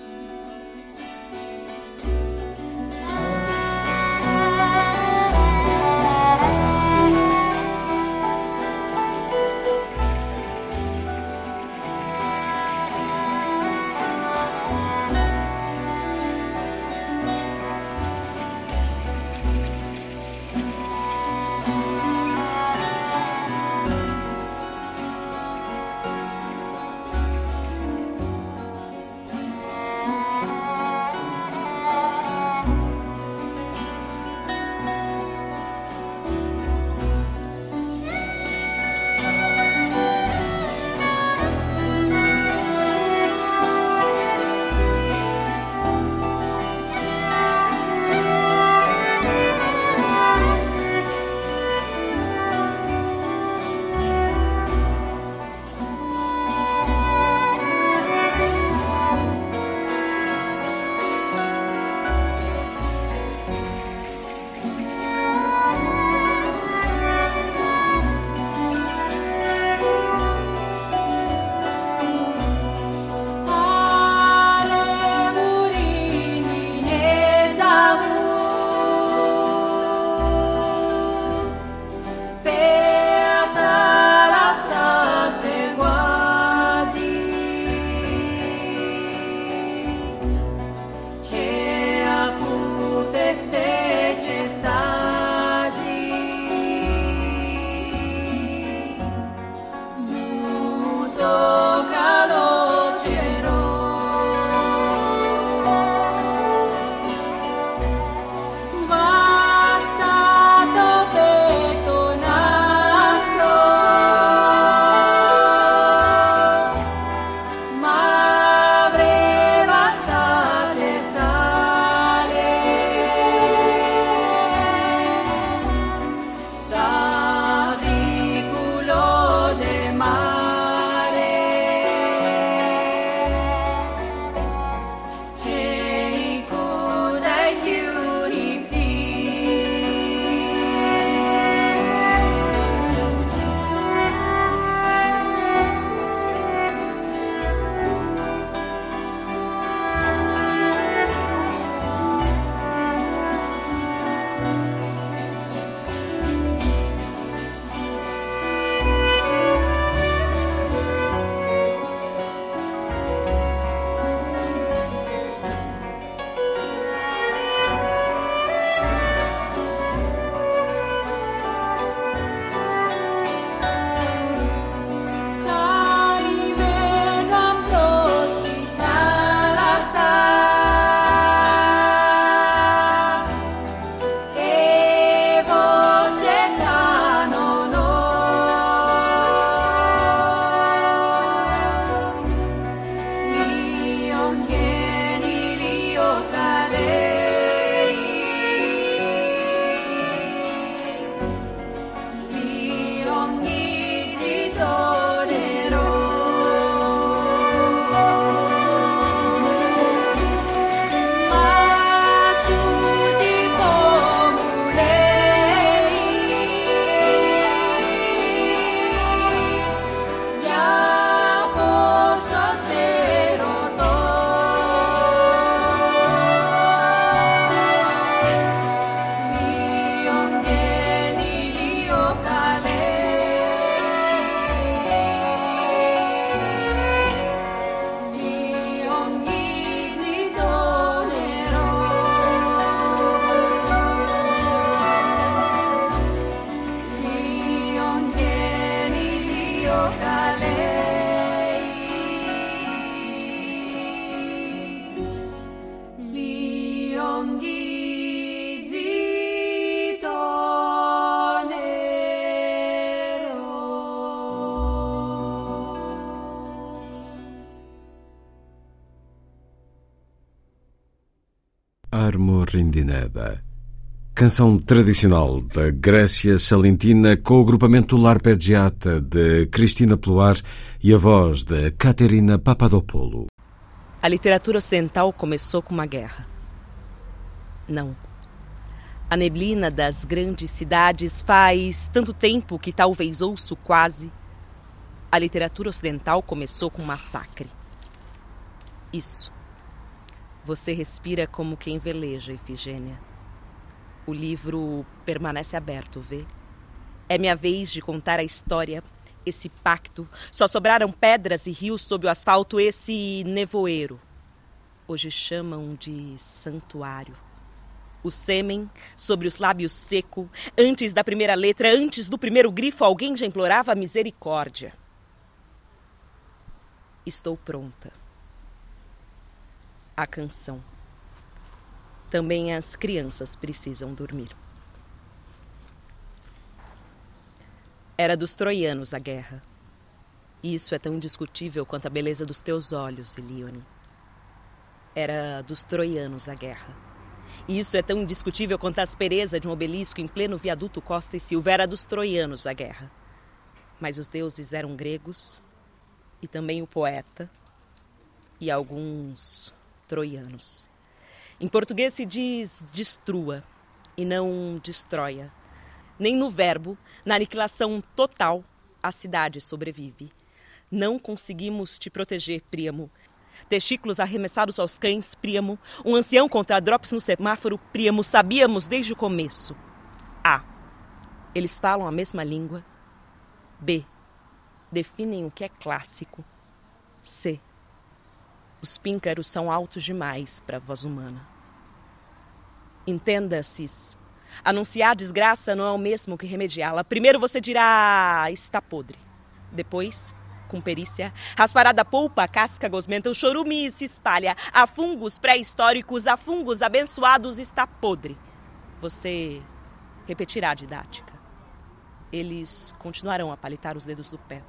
Canção tradicional da Grécia Salentina com o agrupamento L'Arpeggiata de Cristina Pluar e a voz de Caterina Papadopoulou. A literatura ocidental começou com uma guerra. Não. A neblina das grandes cidades faz tanto tempo que talvez ouço quase. A literatura ocidental começou com um massacre. Isso. Você respira como quem veleja, Efigênia. O livro permanece aberto, vê? É minha vez de contar a história, esse pacto. Só sobraram pedras e rios sob o asfalto, esse nevoeiro. Hoje chamam de santuário. O sêmen sobre os lábios seco, antes da primeira letra, antes do primeiro grifo, alguém já implorava misericórdia. Estou pronta a canção. Também as crianças precisam dormir. Era dos troianos a guerra. Isso é tão indiscutível quanto a beleza dos teus olhos, Elione. Era dos troianos a guerra. Isso é tão indiscutível quanto a aspereza de um obelisco em pleno viaduto Costa e Silva. Era dos troianos a guerra. Mas os deuses eram gregos e também o poeta e alguns troianos. Em português se diz destrua e não destroia. Nem no verbo, na aniquilação total, a cidade sobrevive. Não conseguimos te proteger, Príamo. Testículos arremessados aos cães, Príamo. Um ancião contra drops no semáforo, Príamo. Sabíamos desde o começo. A. Eles falam a mesma língua. B. Definem o que é clássico. C. Os píncaros são altos demais para a voz humana. Entenda, Cis. Anunciar desgraça não é o mesmo que remediá-la. Primeiro você dirá está podre. Depois, com perícia, raspará da polpa, a casca gosmenta, o chorume se espalha. Há fungos pré-históricos, há fungos abençoados, está podre. Você repetirá a didática. Eles continuarão a palitar os dedos do pé.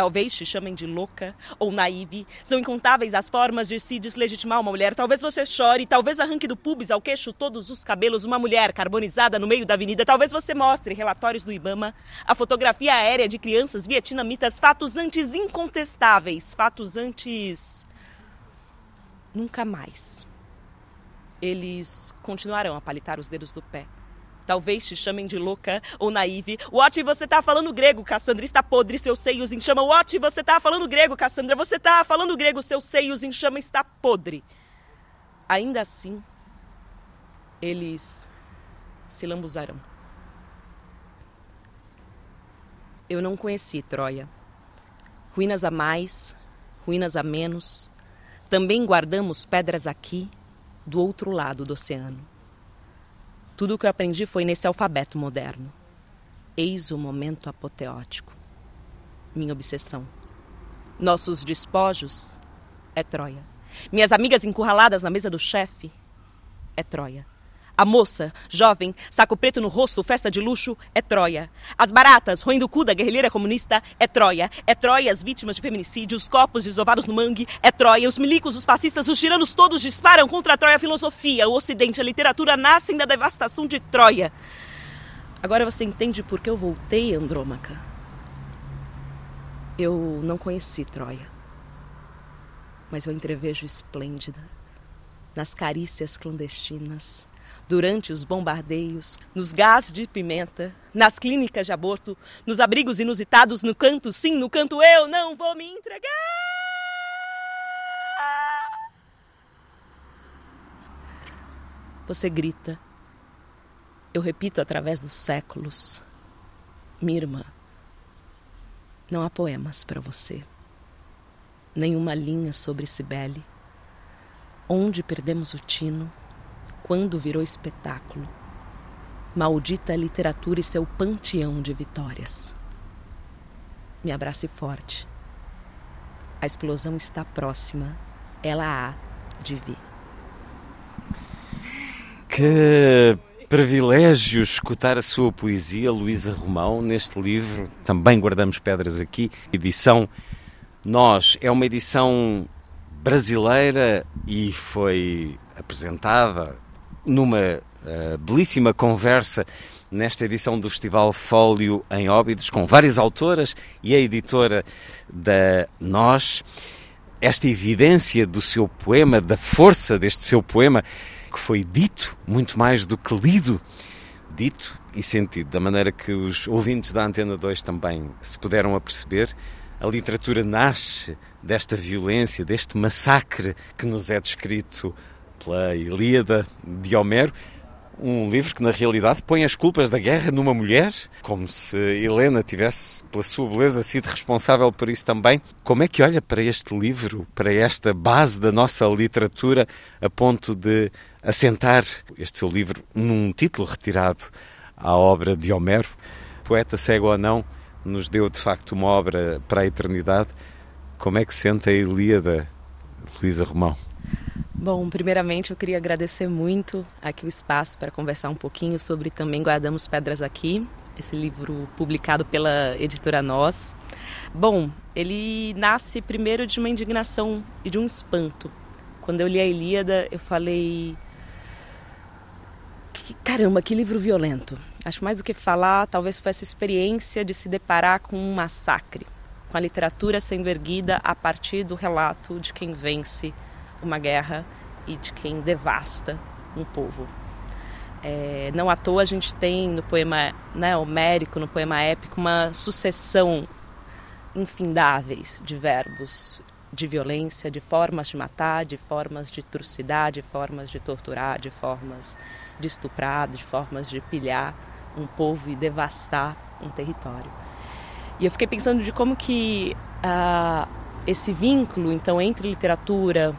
Talvez te chamem de louca ou naive. São incontáveis as formas de se deslegitimar uma mulher. Talvez você chore, talvez arranque do pubis ao queixo todos os cabelos uma mulher carbonizada no meio da avenida. Talvez você mostre relatórios do Ibama, a fotografia aérea de crianças vietnamitas, fatos antes incontestáveis, fatos antes. Nunca mais. Eles continuarão a palitar os dedos do pé Talvez te chamem de louca ou naive. What, você tá falando grego, Cassandra. Está podre, seus seios em chama. What, você tá falando grego, Cassandra. Você tá falando grego, seus seios em chama. Está podre. Ainda assim, eles se lambuzarão. Eu não conheci Troia. Ruínas a mais, ruínas a menos. Também guardamos pedras aqui, do outro lado do oceano. Tudo o que eu aprendi foi nesse alfabeto moderno. Eis o momento apoteótico. Minha obsessão. Nossos despojos é Troia. Minhas amigas encurraladas na mesa do chefe é Troia. A moça, jovem, saco preto no rosto, festa de luxo, é Troia. As baratas, roendo o cu da guerrilheira comunista, é Troia. É Troia as vítimas de feminicídio, os copos desovados no mangue, é Troia. Os milicos, os fascistas, os tiranos todos disparam contra a Troia. A filosofia, o ocidente, a literatura nascem da devastação de Troia. Agora você entende por que eu voltei, Andrômaca? Eu não conheci Troia, mas eu entrevejo esplêndida nas carícias clandestinas durante os bombardeios, nos gás de pimenta, nas clínicas de aborto, nos abrigos inusitados, no canto sim, no canto eu não vou me entregar. Você grita. Eu repito através dos séculos. Mirma, não há poemas para você. Nenhuma linha sobre Cibele. Onde perdemos o tino, quando virou espetáculo. Maldita literatura e seu panteão de vitórias. Me abrace forte. A explosão está próxima. Ela há de vir. Que privilégio escutar a sua poesia, Luísa Romão, neste livro. Também guardamos pedras aqui. Edição Nós é uma edição brasileira e foi apresentada numa uh, belíssima conversa nesta edição do Festival Fólio em Óbidos, com várias autoras e a editora da Nós. Esta evidência do seu poema, da força deste seu poema, que foi dito, muito mais do que lido, dito e sentido, da maneira que os ouvintes da Antena 2 também se puderam aperceber. A literatura nasce desta violência, deste massacre que nos é descrito pela Ilíada de Homero, um livro que, na realidade, põe as culpas da guerra numa mulher, como se Helena tivesse, pela sua beleza, sido responsável por isso também. Como é que olha para este livro, para esta base da nossa literatura, a ponto de assentar este seu livro num título retirado à obra de Homero? Poeta cego ou não, nos deu de facto uma obra para a eternidade. Como é que sente a Ilíada, Luísa Romão? Bom, primeiramente eu queria agradecer muito aqui o espaço para conversar um pouquinho sobre também Guardamos Pedras Aqui, esse livro publicado pela editora Nós. Bom, ele nasce primeiro de uma indignação e de um espanto. Quando eu li a Ilíada, eu falei: caramba, que livro violento. Acho mais do que falar, talvez foi essa experiência de se deparar com um massacre, com a literatura sendo erguida a partir do relato de quem vence uma guerra e de quem devasta um povo. É, não à toa a gente tem no poema né, homérico, no poema épico, uma sucessão infindáveis de verbos de violência, de formas de matar, de formas de trucidar, de formas de torturar, de formas de estuprar, de formas de pilhar um povo e devastar um território. E eu fiquei pensando de como que uh, esse vínculo, então, entre literatura,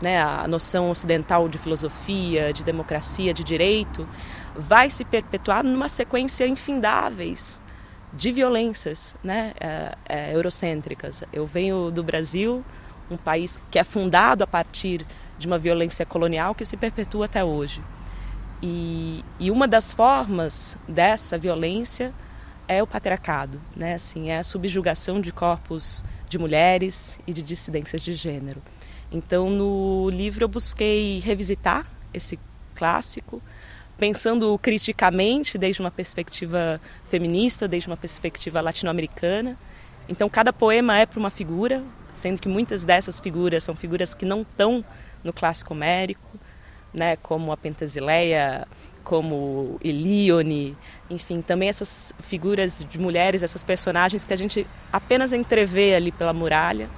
né, a noção ocidental de filosofia, de democracia, de direito, vai se perpetuar numa sequência infindáveis de violências né, é, é, eurocêntricas. Eu venho do Brasil, um país que é fundado a partir de uma violência colonial que se perpetua até hoje. E, e uma das formas dessa violência é o patriarcado, né? assim, é a subjugação de corpos de mulheres e de dissidências de gênero. Então, no livro eu busquei revisitar esse clássico, pensando criticamente desde uma perspectiva feminista, desde uma perspectiva latino-americana. Então, cada poema é para uma figura, sendo que muitas dessas figuras são figuras que não estão no clássico homérico, né, como a Pentasileia, como Elione, enfim, também essas figuras de mulheres, essas personagens que a gente apenas entrevê ali pela muralha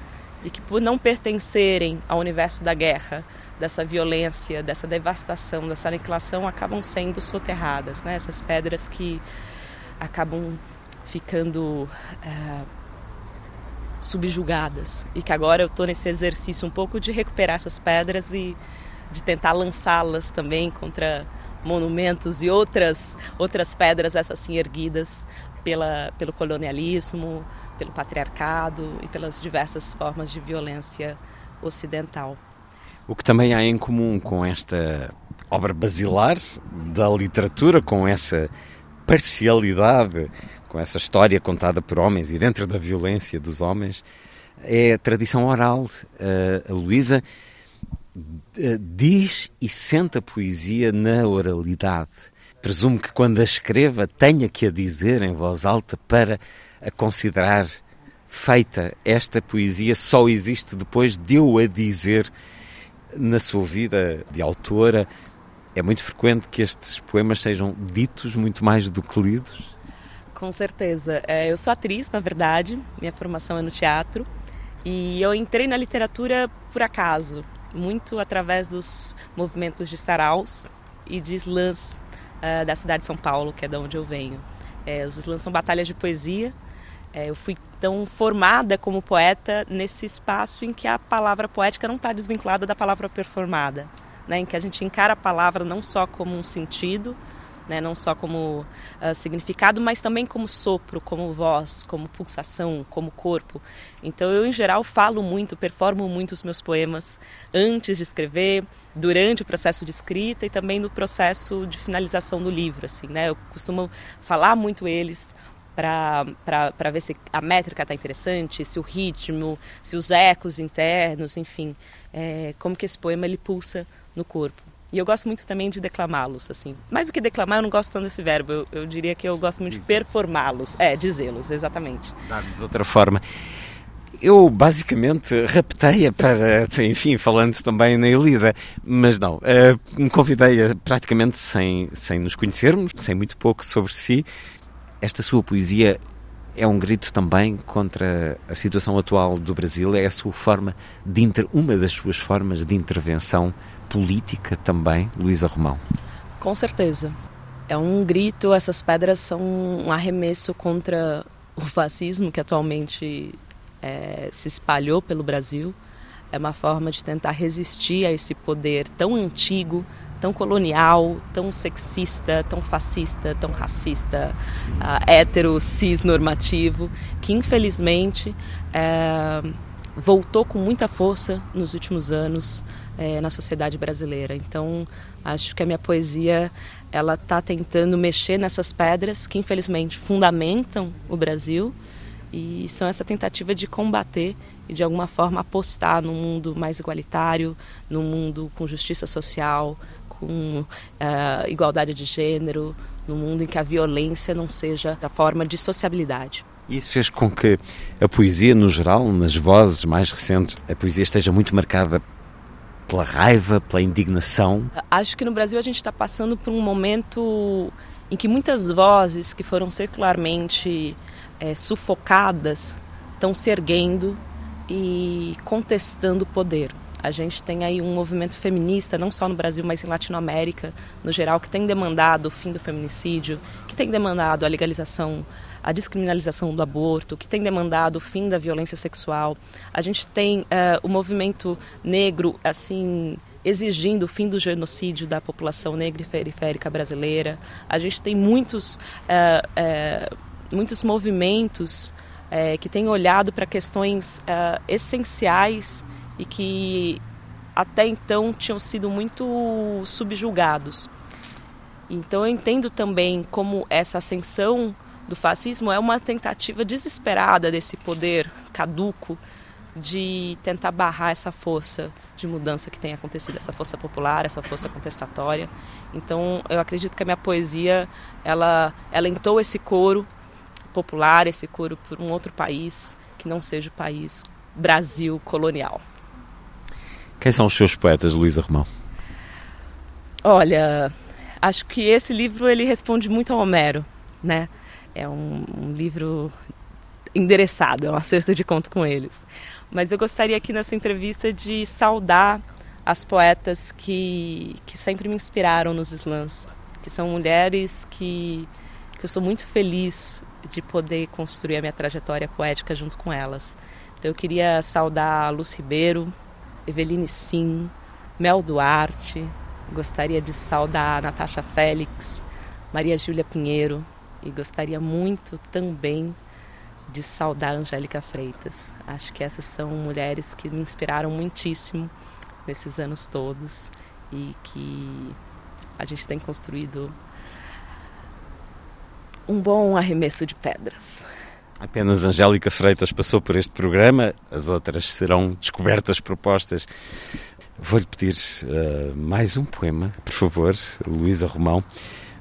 e que por não pertencerem ao universo da guerra, dessa violência, dessa devastação, dessa aniquilação, acabam sendo soterradas, né? Essas pedras que acabam ficando é, subjugadas e que agora eu estou nesse exercício um pouco de recuperar essas pedras e de tentar lançá-las também contra monumentos e outras outras pedras essas assim erguidas pela, pelo colonialismo, pelo patriarcado e pelas diversas formas de violência ocidental. O que também há em comum com esta obra basilar da literatura, com essa parcialidade, com essa história contada por homens e dentro da violência dos homens, é a tradição oral. A Luísa eh, diz e sente a poesia na oralidade. Presumo que quando a escreva tenha que a dizer em voz alta para a considerar feita esta poesia só existe depois de eu a dizer na sua vida de autora. É muito frequente que estes poemas sejam ditos muito mais do que lidos? Com certeza. É, eu sou atriz, na verdade, minha formação é no teatro e eu entrei na literatura por acaso, muito através dos movimentos de saraus e de slams uh, da cidade de São Paulo, que é de onde eu venho. É, os slams são batalhas de poesia é, eu fui tão formada como poeta nesse espaço em que a palavra poética não está desvinculada da palavra performada, né? em que a gente encara a palavra não só como um sentido, né? não só como uh, significado, mas também como sopro, como voz, como pulsação, como corpo. Então eu, em geral, falo muito, performo muito os meus poemas antes de escrever, durante o processo de escrita e também no processo de finalização do livro. Assim, né? Eu costumo falar muito eles para ver se a métrica está interessante, se o ritmo, se os ecos internos, enfim, é, como que esse poema ele pulsa no corpo. E eu gosto muito também de declamá-los, assim. Mais do que declamar, eu não gosto tanto desse verbo. Eu, eu diria que eu gosto muito de performá-los. É, dizê-los, exatamente. Dar-lhes outra forma. Eu basicamente raptei-a para, enfim, falando também na Elida, mas não, uh, me convidei-a praticamente sem, sem nos conhecermos, sem muito pouco sobre si. Esta sua poesia é um grito também contra a situação atual do Brasil, é a sua forma de inter... uma das suas formas de intervenção política também, Luísa Romão? Com certeza. É um grito, essas pedras são um arremesso contra o fascismo que atualmente é, se espalhou pelo Brasil. É uma forma de tentar resistir a esse poder tão antigo, tão colonial, tão sexista, tão fascista, tão racista, uh, hétero, cis normativo, que infelizmente é, voltou com muita força nos últimos anos é, na sociedade brasileira. Então, acho que a minha poesia ela está tentando mexer nessas pedras que infelizmente fundamentam o Brasil e são essa tentativa de combater e de alguma forma apostar num mundo mais igualitário, num mundo com justiça social, com uh, igualdade de gênero, num mundo em que a violência não seja a forma de sociabilidade. Isso fez com que a poesia, no geral, nas vozes mais recentes, a poesia esteja muito marcada pela raiva, pela indignação? Acho que no Brasil a gente está passando por um momento em que muitas vozes que foram secularmente é, sufocadas estão se erguendo e contestando o poder. A gente tem aí um movimento feminista, não só no Brasil, mas em Latinoamérica, no geral, que tem demandado o fim do feminicídio, que tem demandado a legalização, a descriminalização do aborto, que tem demandado o fim da violência sexual. A gente tem uh, o movimento negro, assim, exigindo o fim do genocídio da população negra e periférica brasileira. A gente tem muitos, uh, uh, muitos movimentos que têm olhado para questões essenciais e que até então tinham sido muito subjugados. Então eu entendo também como essa ascensão do fascismo é uma tentativa desesperada desse poder caduco de tentar barrar essa força de mudança que tem acontecido, essa força popular, essa força contestatória. Então, eu acredito que a minha poesia, ela, ela entou esse coro popular, esse coro por um outro país que não seja o país Brasil colonial. Quem são os seus poetas, Luísa Romão? Olha, acho que esse livro ele responde muito ao Homero, né? É um, um livro endereçado, é uma cesta de conto com eles. Mas eu gostaria aqui nessa entrevista de saudar as poetas que, que sempre me inspiraram nos slams, que são mulheres que, que eu sou muito feliz de poder construir a minha trajetória poética junto com elas. Então eu queria saudar a Luz Ribeiro, Eveline Sim, Mel Duarte, gostaria de saudar Natasha Félix, Maria Júlia Pinheiro e gostaria muito também de saudar Angélica Freitas. Acho que essas são mulheres que me inspiraram muitíssimo nesses anos todos e que a gente tem construído um bom arremesso de pedras. Apenas Angélica Freitas passou por este programa, as outras serão descobertas propostas. Vou-lhe pedir uh, mais um poema, por favor, Luísa Romão,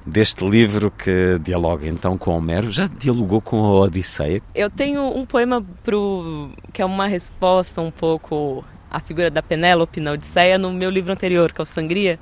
deste livro que dialoga então com Homero. Já dialogou com a Odisseia? Eu tenho um poema pro, que é uma resposta um pouco à figura da Penélope na Odisseia no meu livro anterior, que é o Sangria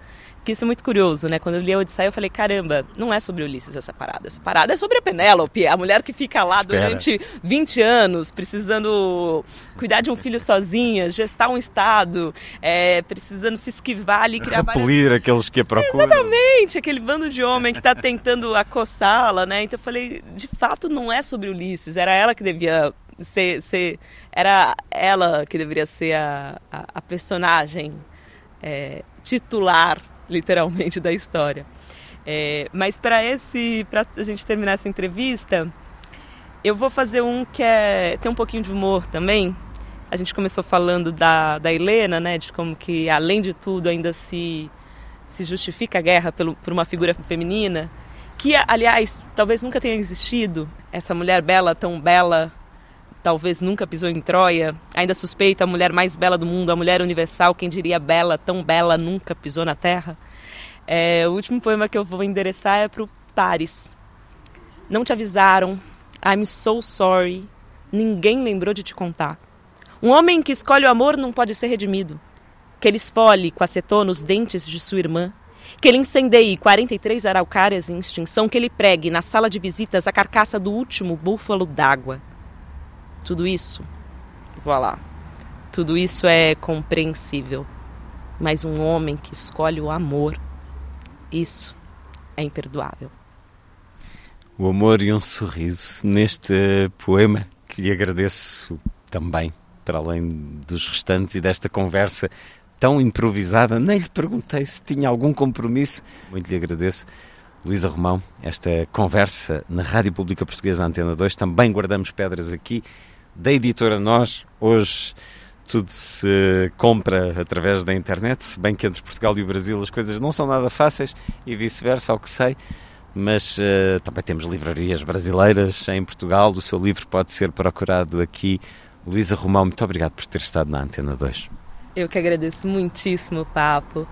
porque isso é muito curioso, né? Quando eu li a Odisseia, eu falei, caramba, não é sobre Ulisses essa parada. Essa parada é sobre a Penélope, a mulher que fica lá Espera. durante 20 anos, precisando cuidar de um filho sozinha, gestar um estado, é, precisando se esquivar ali, criar Repelir várias... aqueles que a procuram. Exatamente, aquele bando de homem que está tentando acossá-la, né? Então eu falei, de fato não é sobre Ulisses, era ela que devia ser... ser era ela que deveria ser a, a, a personagem é, titular literalmente, da história. É, mas para esse, para a gente terminar essa entrevista, eu vou fazer um que é tem um pouquinho de humor também. A gente começou falando da, da Helena, né, de como que além de tudo ainda se se justifica a guerra pelo, por uma figura feminina, que aliás talvez nunca tenha existido essa mulher bela, tão bela, talvez nunca pisou em Troia, ainda suspeita a mulher mais bela do mundo, a mulher universal, quem diria bela, tão bela, nunca pisou na terra. É, o último poema que eu vou endereçar é para o Paris. Não te avisaram, I'm so sorry, ninguém lembrou de te contar. Um homem que escolhe o amor não pode ser redimido. Que ele esfole com acetona os dentes de sua irmã. Que ele incendeie 43 araucárias em extinção. Que ele pregue na sala de visitas a carcaça do último búfalo d'água. Tudo isso, voilà, tudo isso é compreensível. Mas um homem que escolhe o amor, isso é imperdoável. O amor e um sorriso neste poema que lhe agradeço também, para além dos restantes e desta conversa tão improvisada. Nem lhe perguntei se tinha algum compromisso. Muito lhe agradeço. Luísa Romão, esta conversa na Rádio Pública Portuguesa Antena 2. Também guardamos pedras aqui da editora Nós. Hoje tudo se compra através da internet, se bem que entre Portugal e o Brasil as coisas não são nada fáceis e vice-versa, ao que sei. Mas uh, também temos livrarias brasileiras em Portugal. O seu livro pode ser procurado aqui. Luísa Romão, muito obrigado por ter estado na Antena 2. Eu que agradeço muitíssimo o papo.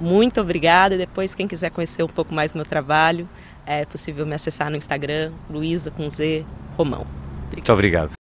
Muito obrigada. Depois, quem quiser conhecer um pouco mais do meu trabalho, é possível me acessar no Instagram, Luísa com Z Romão. Obrigado. Muito obrigado.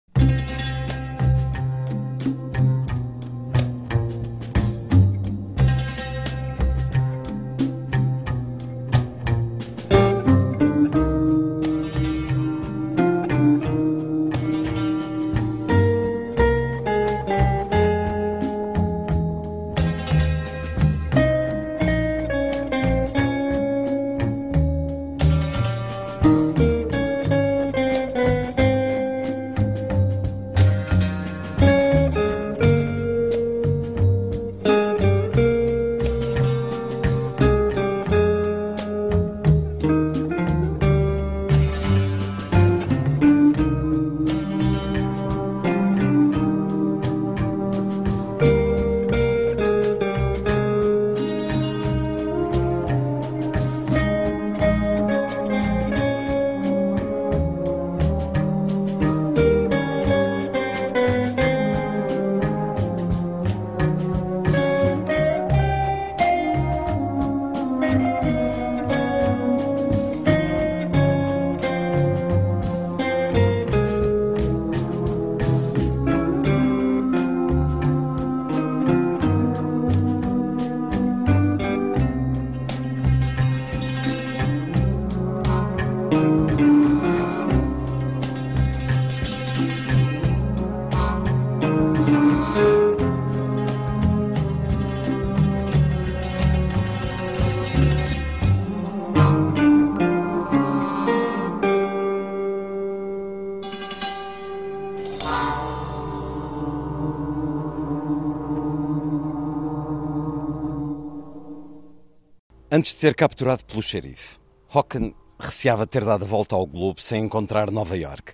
Antes de ser capturado pelo xerife, Hocken receava ter dado a volta ao globo sem encontrar Nova York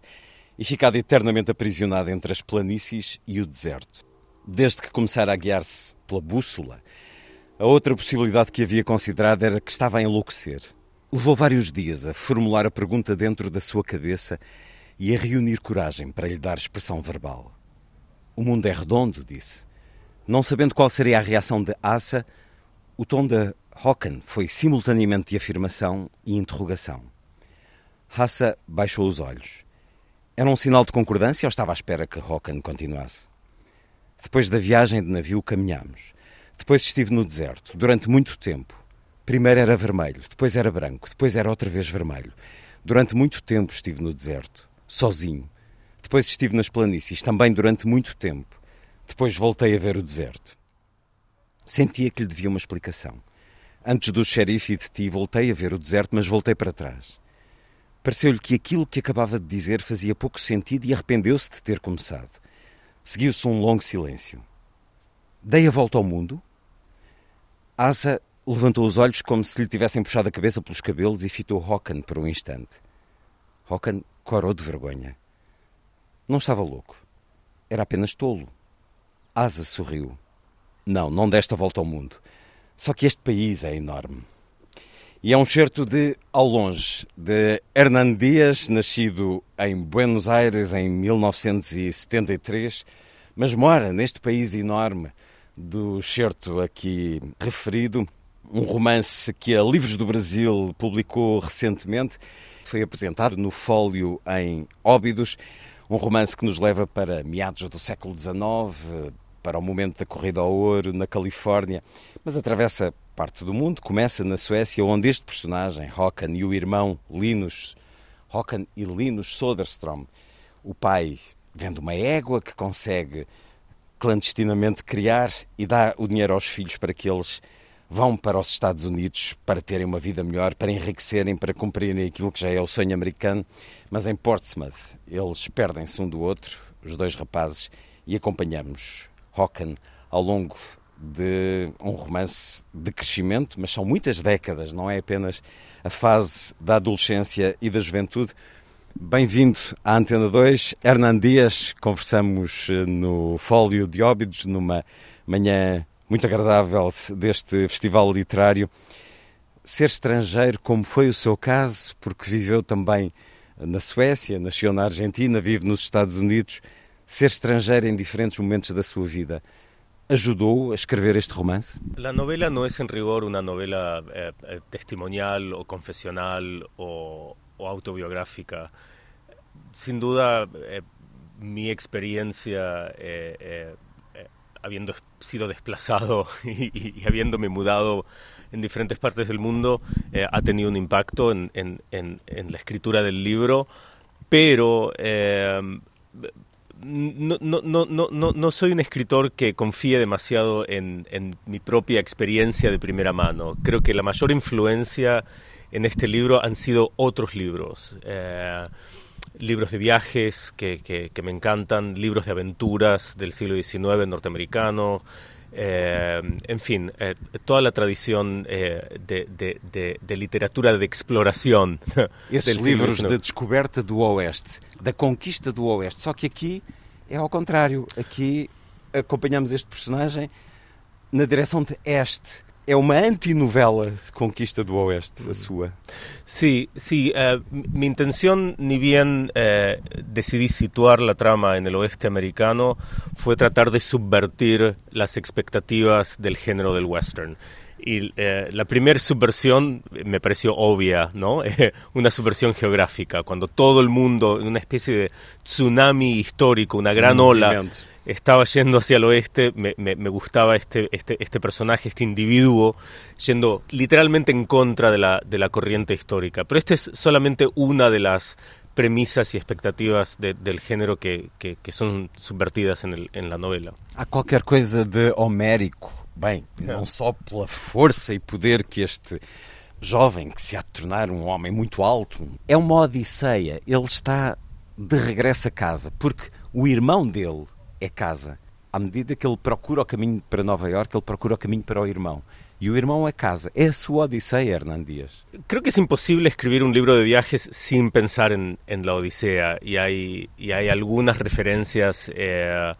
e ficado eternamente aprisionado entre as planícies e o deserto. Desde que começara a guiar-se pela bússola, a outra possibilidade que havia considerado era que estava a enlouquecer. Levou vários dias a formular a pergunta dentro da sua cabeça e a reunir coragem para lhe dar expressão verbal. O mundo é redondo, disse. Não sabendo qual seria a reação de Asa, o tom da Hocken foi simultaneamente de afirmação e interrogação. Hassa baixou os olhos. Era um sinal de concordância ou estava à espera que Hocken continuasse? Depois da viagem de navio, caminhamos. Depois estive no deserto, durante muito tempo. Primeiro era vermelho, depois era branco, depois era outra vez vermelho. Durante muito tempo estive no deserto, sozinho. Depois estive nas planícies, também durante muito tempo. Depois voltei a ver o deserto. Sentia que lhe devia uma explicação. Antes do xerife e de ti, voltei a ver o deserto, mas voltei para trás. Pareceu-lhe que aquilo que acabava de dizer fazia pouco sentido e arrependeu-se de ter começado. Seguiu-se um longo silêncio. Dei a volta ao mundo? Asa levantou os olhos como se lhe tivessem puxado a cabeça pelos cabelos e fitou Hocken por um instante. Hocken corou de vergonha. Não estava louco. Era apenas tolo. Asa sorriu. Não, não desta volta ao mundo. Só que este país é enorme. E é um certo de Ao Longe, de Hernán Dias, nascido em Buenos Aires em 1973, mas mora neste país enorme do certo aqui referido, um romance que a Livros do Brasil publicou recentemente, foi apresentado no Fólio em Óbidos, um romance que nos leva para meados do século XIX, para o momento da corrida ao ouro na Califórnia, mas atravessa parte do mundo. Começa na Suécia, onde este personagem, Håkan, e o irmão Linus, Håkan e Linus Soderstrom, o pai vende uma égua que consegue clandestinamente criar e dá o dinheiro aos filhos para que eles vão para os Estados Unidos para terem uma vida melhor, para enriquecerem, para cumprirem aquilo que já é o sonho americano. Mas em Portsmouth eles perdem-se um do outro, os dois rapazes, e acompanhamos Håkan ao longo de um romance de crescimento, mas são muitas décadas, não é apenas a fase da adolescência e da juventude. Bem-vindo à Antena 2, Hernan Dias. Conversamos eh, no Fólio de Óbidos, numa manhã muito agradável deste festival literário. Ser estrangeiro, como foi o seu caso, porque viveu também na Suécia, nasceu na Argentina, vive nos Estados Unidos, ser estrangeiro em diferentes momentos da sua vida ayudó a escribir este romance? La novela no es en rigor una novela eh, eh, testimonial o confesional o, autobiográfica. Sin duda, eh, mi experiencia, habiendo sido desplazado y, habiéndome mudado en diferentes partes del mundo, ha tenido un impacto en, la escritura del libro, pero no, no, no, no, no soy un escritor que confíe demasiado en, en, mi propia experiencia de primera mano. Creo que la mayor influencia en este libro han sido otros libros. Eh, libros de viajes que, que, me encantan, libros de aventuras del siglo XIX norteamericano, eh, en fin, eh, toda la tradición de, de, de, literatura de exploración. Esses livros de descoberta do Oeste, da conquista do Oeste, só que aqui é ao contrário. Aqui acompanhamos este personagem na direção de Este. É uma antinovela de conquista do Oeste, a sua. Sí, sí. Uh, mi intención, ni bien uh, situar la trama el oeste americano, fue tratar de subvertir las expectativas del género del western. Y eh, la primera subversión me pareció obvia, ¿no? una subversión geográfica, cuando todo el mundo, en una especie de tsunami histórico, una gran ola, estaba yendo hacia el oeste, me, me, me, gustaba este, este, este personaje, este individuo, yendo literalmente en contra de la, de la corriente histórica. Pero esta es solamente una de las premisas y expectativas de, del género que, que, que, son subvertidas en, el, en la novela. A cualquier cosa de homérico Bem, não só pela força e poder que este jovem, que se há de tornar um homem muito alto, é uma odisseia. Ele está de regresso a casa, porque o irmão dele é casa. À medida que ele procura o caminho para Nova Iorque, ele procura o caminho para o irmão. E o irmão é casa. É a sua odisseia, Hernán Díaz. Creo que es imposible escribir un libro de viajes sin pensar en, en la odisea. Y hay, y hay. Eh,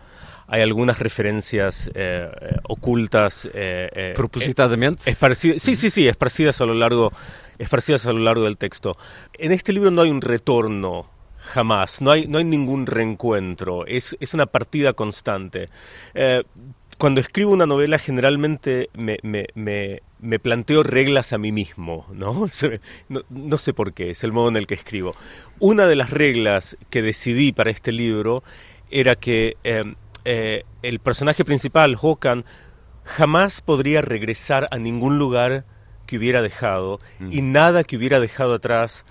hay algunas referencias eh, eh, ocultas. Eh, Propositadamente. sí, sí, sí, esparcidas a lo largo, esparcidas a lo largo del texto. En este libro no hay un retorno jamás, no hay, no hay ningún reencuentro, es, es una partida constante. cuando escribo una novela generalmente me, me, me, me, planteo reglas a mí mismo, ¿no? ¿no? ¿no? sé por qué, es el modo en el que escribo. Una de las reglas que decidí para este libro era que eh, el personaje principal, Håkan, jamás podría regresar a ningún lugar que hubiera dejado y mm. nada que hubiera dejado atrás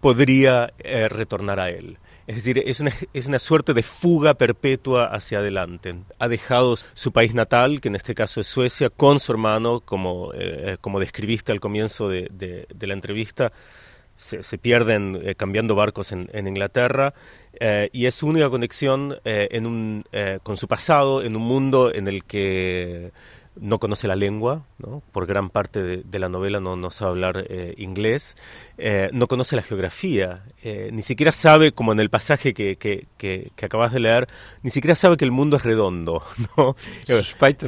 podría eh, retornar a él. Es decir, es una, es una, suerte de fuga perpetua hacia adelante. Ha dejado su país natal, que en este caso es Suecia, con su hermano, como, eh, como describiste al comienzo de, de la entrevista, se, pierden eh, cambiando barcos en, Inglaterra eh, y es su única conexión eh, en un, con su pasado en un mundo en el que no conoce la lengua, ¿no? por gran parte de, la novela no, no sabe hablar eh, inglés, eh, no conoce la geografía, eh, ni siquiera sabe, como en el pasaje que, que, que, acabas de leer, ni siquiera sabe que el mundo es redondo. ¿no? Suspeita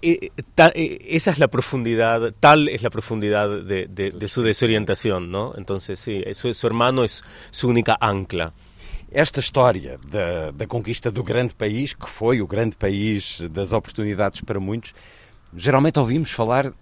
porque ya Entonces, mucho. esa es la profundidad, tal es la profundidad de, de, su desorientación, ¿no? Entonces, sí, su, su hermano es su única ancla. Esta história da, da conquista do grande país, que foi o grande país das oportunidades para muitos, geralmente ouvimos falar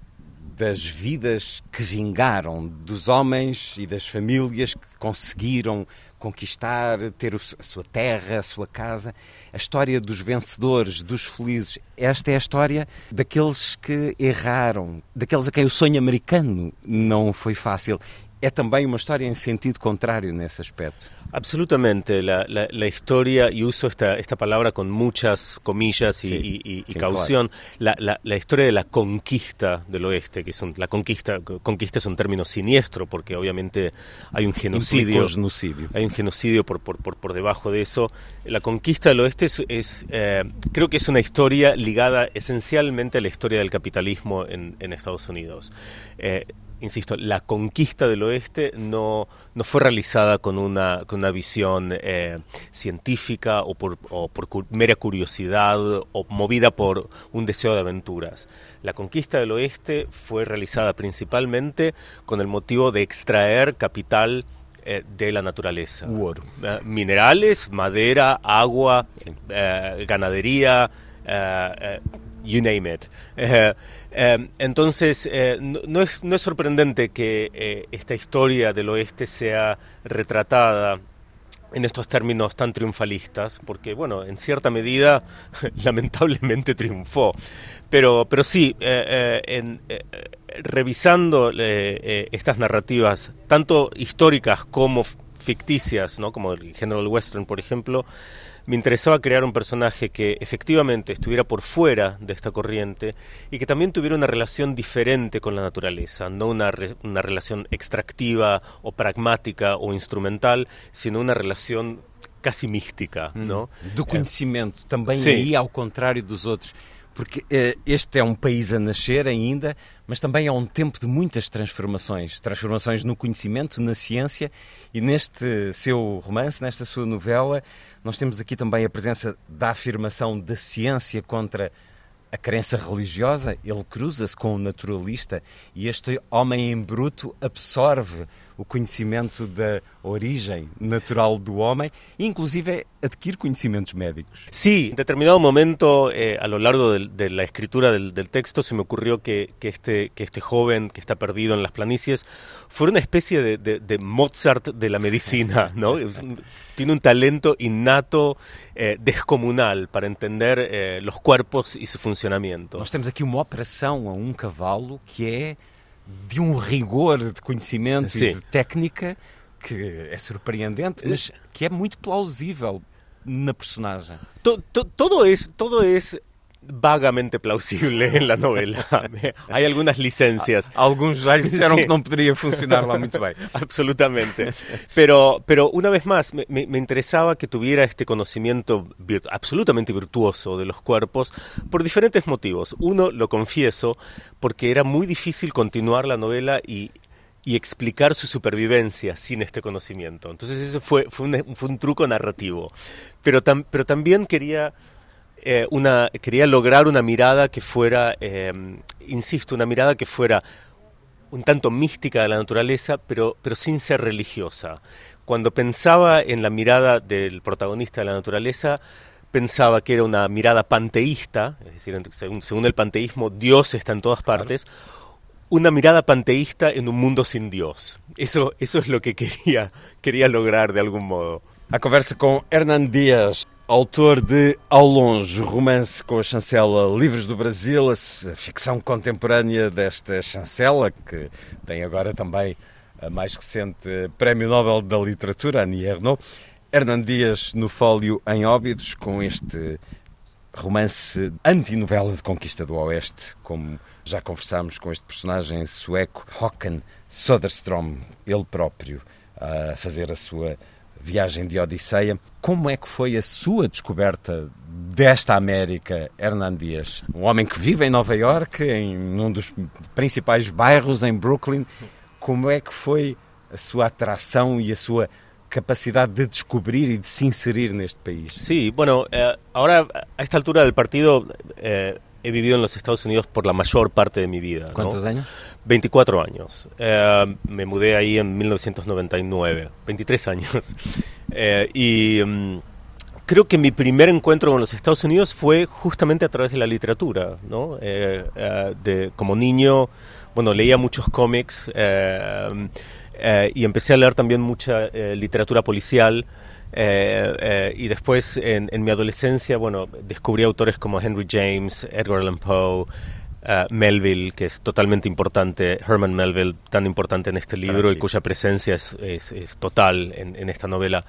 das vidas que vingaram, dos homens e das famílias que conseguiram conquistar, ter a sua terra, a sua casa. A história dos vencedores, dos felizes. Esta é a história daqueles que erraram, daqueles a quem o sonho americano não foi fácil. É também uma história em sentido contrário nesse aspecto. Absolutamente, la, la, la, historia, y uso esta, esta palabra con muchas comillas y, sí, y, y, y caución, la, la, historia de la conquista del oeste, que es un, la conquista, conquista es un término siniestro porque obviamente hay un genocidio, hay un genocidio por, por, por, por, debajo de eso. La conquista del oeste es, es eh, creo que es una historia ligada esencialmente a la historia del capitalismo en, en Estados Unidos. Eh, insisto, la conquista del oeste no, no fue realizada con una, con una visión eh, científica o por, o por mera curiosidad o movida por un deseo de aventuras. La conquista del oeste fue realizada principalmente con el motivo de extraer capital eh, de la naturaleza. Eh, minerales, madera, agua, ganadería, you name it. Eh, entonces, eh, no, es, no, es, sorprendente que eh, esta historia del oeste sea retratada en estos términos tan triunfalistas, porque, bueno, en cierta medida, lamentablemente triunfó. Pero, pero sí, revisando estas narrativas, tanto históricas como ficticias, ¿no? como el género del western, por ejemplo, me interesaba crear un personaje que efectivamente estuviera por fuera de esta corriente y que también tuviera una relación diferente con la naturaleza, no una, una relación extractiva o pragmática o instrumental, sino una relación casi mística, mm. não? Do conhecimento, também Sim. aí ao contrário dos outros. Porque eh, este é um país a nascer ainda, mas também é um tempo de muitas transformações. Transformações no conhecimento, na ciência, e neste seu romance, nesta sua novela, nós temos aqui também a presença da afirmação da ciência contra a crença religiosa, ele cruza-se com o naturalista e este homem em bruto absorve o conhecimento da origem natural do homem inclusive adquirir conhecimentos médicos. Sí, en determinado momento eh, a lo largo de, de la escritura del, del, texto se me ocurrió que, que, este, que este joven que está perdido en las planicies fuera una especie de, de, de Mozart de la medicina, ¿no? Tiene un talento innato, eh, descomunal para entender eh, los cuerpos y su funcionamiento. Nós temos aqui uma operação a um cavalo que é de um rigor de conhecimento Sim. e de técnica que é surpreendente, mas que é muito plausível na personagem. To, to, todo é todo é vagamente plausible en la novela. Hay algunas licencias. Algunos ya dijeron sí. que no podría funcionar lá muito bem. Absolutamente. Pero, pero una vez más, me, me interesaba que tuviera este conocimiento absolutamente virtuoso de los cuerpos por diferentes motivos. Uno, lo confieso, porque era muy difícil continuar la novela y y explicar su supervivencia sin este conocimiento. Entonces eso fue, fue, un, fue un truco narrativo. Pero, tam, pero también quería eh, una, quería lograr una mirada que fuera, eh, insisto, una mirada que fuera un tanto mística de la naturaleza, pero, pero sin ser religiosa. Cuando pensaba en la mirada del protagonista de la naturaleza, pensaba que era una mirada panteísta, es decir, según, según el panteísmo, Dios está en todas partes, una mirada panteísta en un mundo sin Dios. Eso, eso es lo que quería, quería lograr de algún modo. A conversa com Hernán Díaz, autor de Ao Longe, romance com a chancela Livros do Brasil, a ficção contemporânea desta chancela, que tem agora também a mais recente Prémio Nobel da Literatura, Annie Ernaux. Hernán Dias no fólio em Óbidos, com este romance antinovela de conquista do Oeste, como já conversámos com este personagem sueco, Håkan Söderström, ele próprio, a fazer a sua Viagem de Odisseia. Como é que foi a sua descoberta desta América, Hernan Dias? Um homem que vive em Nova York, em um dos principais bairros em Brooklyn. Como é que foi a sua atração e a sua capacidad de descubrir y de se inserir en este país. Sí, bueno, eh, ahora a esta altura del partido eh, he vivido en los Estados Unidos por la mayor parte de mi vida. ¿Cuántos años? 24 años. Eh, me mudé ahí en 1999, 23 años. y mm, creo que mi primer encuentro con los Estados Unidos fue justamente a través de la literatura, ¿no? de, como niño, bueno, leía muchos cómics. Eh, y empecé a leer también mucha eh, literatura policial. Eh, y después, en, mi adolescencia, bueno, descubrí autores como Henry James, Edgar Allan Poe, Melville, que es totalmente importante, Herman Melville, tan importante en este libro y cuya presencia es, es, total en, en, esta novela.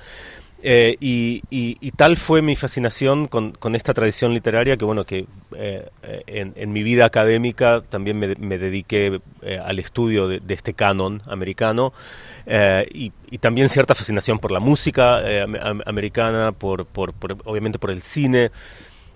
Eh, y, tal fue mi fascinación con, esta tradición literaria que, bueno, que eh, en, mi vida académica también me, dediqué eh, al estudio de, este canon americano y, también cierta fascinación por la música americana, por, por, obviamente por el cine.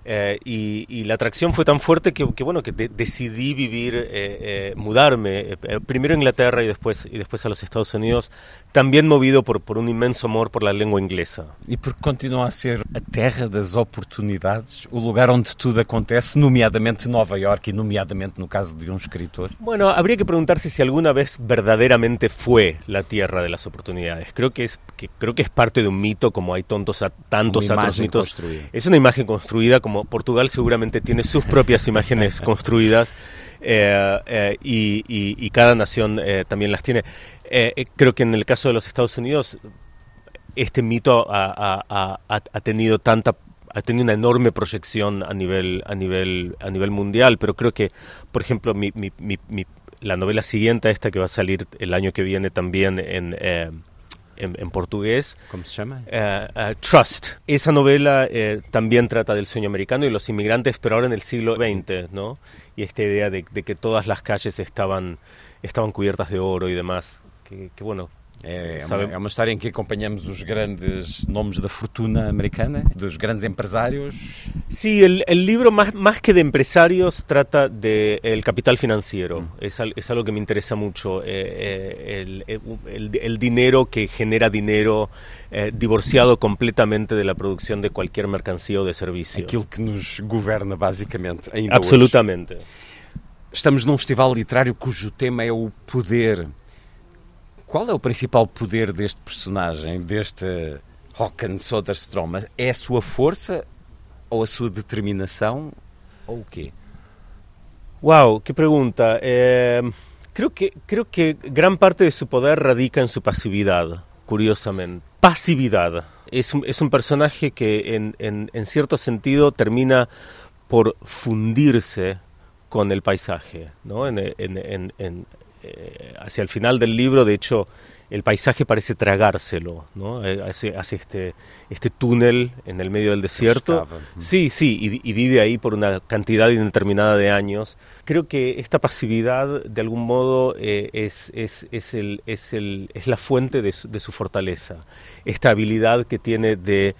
Eh, y, la atracción fue tan fuerte que, bueno, que decidí vivir, eh, eh, mudarme, primero a Inglaterra y después, y después a los Estados Unidos, también movido por, por un inmenso amor por la lengua inglesa. Y porque continúa a ser a terra das oportunidades, o lugar onde tudo acontece, nomeadamente Nova York y nomeadamente no caso de un escritor? Bueno, habría que preguntarse si alguna vez verdaderamente fue la tierra de las oportunidades. Creo que es, que, creo que es parte de un mito, como hay tontos a, tantos otros mitos. Es una imagen construida como Portugal seguramente tiene sus propias imágenes construidas eh, eh, y, cada nación eh, también las tiene. creo que en el caso de los Estados Unidos este mito ha, tenido tanta ha tenido una enorme proyección a nivel a nivel a nivel mundial pero creo que por ejemplo la novela siguiente esta que va a salir el año que viene también en en, portugués. ¿Cómo se llama? Eh, eh, Trust. Esa novela eh, también trata del sueño americano y los inmigrantes, pero ahora en el siglo XX, ¿no? Y esta idea de, que todas las calles estaban, estaban cubiertas de oro y demás. que bueno, É, é, uma, é uma história em que acompanhamos os grandes nomes da fortuna americana, dos grandes empresários. Sí, el, el libro más, más que de empresarios trata del de capital financiero. Mm. Es, es, algo que me interesa mucho. Eh, eh, el, eh, el, el, dinero que genera dinero eh, divorciado completamente de la producción de cualquier mercancía o de servicio. Aquilo que nos governa, basicamente, ainda Absolutamente. Hoje. Estamos num festival literário cujo tema é o poder qual é o principal poder deste personagem, deste Håkan Soderstrom? É a sua força ou a sua determinação ou o quê? Wow, qué pregunta. Eh, creo, que, creo que gran parte de su poder radica en su pasividad, curiosamente. Pasividad. Es un, es un personaje que en, en, en cierto sentido termina por fundirse con el paisaje, ¿no? En, en, en, eh, hacia el final del libro, de hecho, el paisaje parece tragárselo, ¿no? Eh, hace, hace este, este túnel en el medio del desierto. Sí, sí, y, vive ahí por una cantidad indeterminada de años. Creo que esta pasividad, de algún modo, eh, es, es, es, el, es, el, es la fuente de su, de su fortaleza. Esta habilidad que tiene de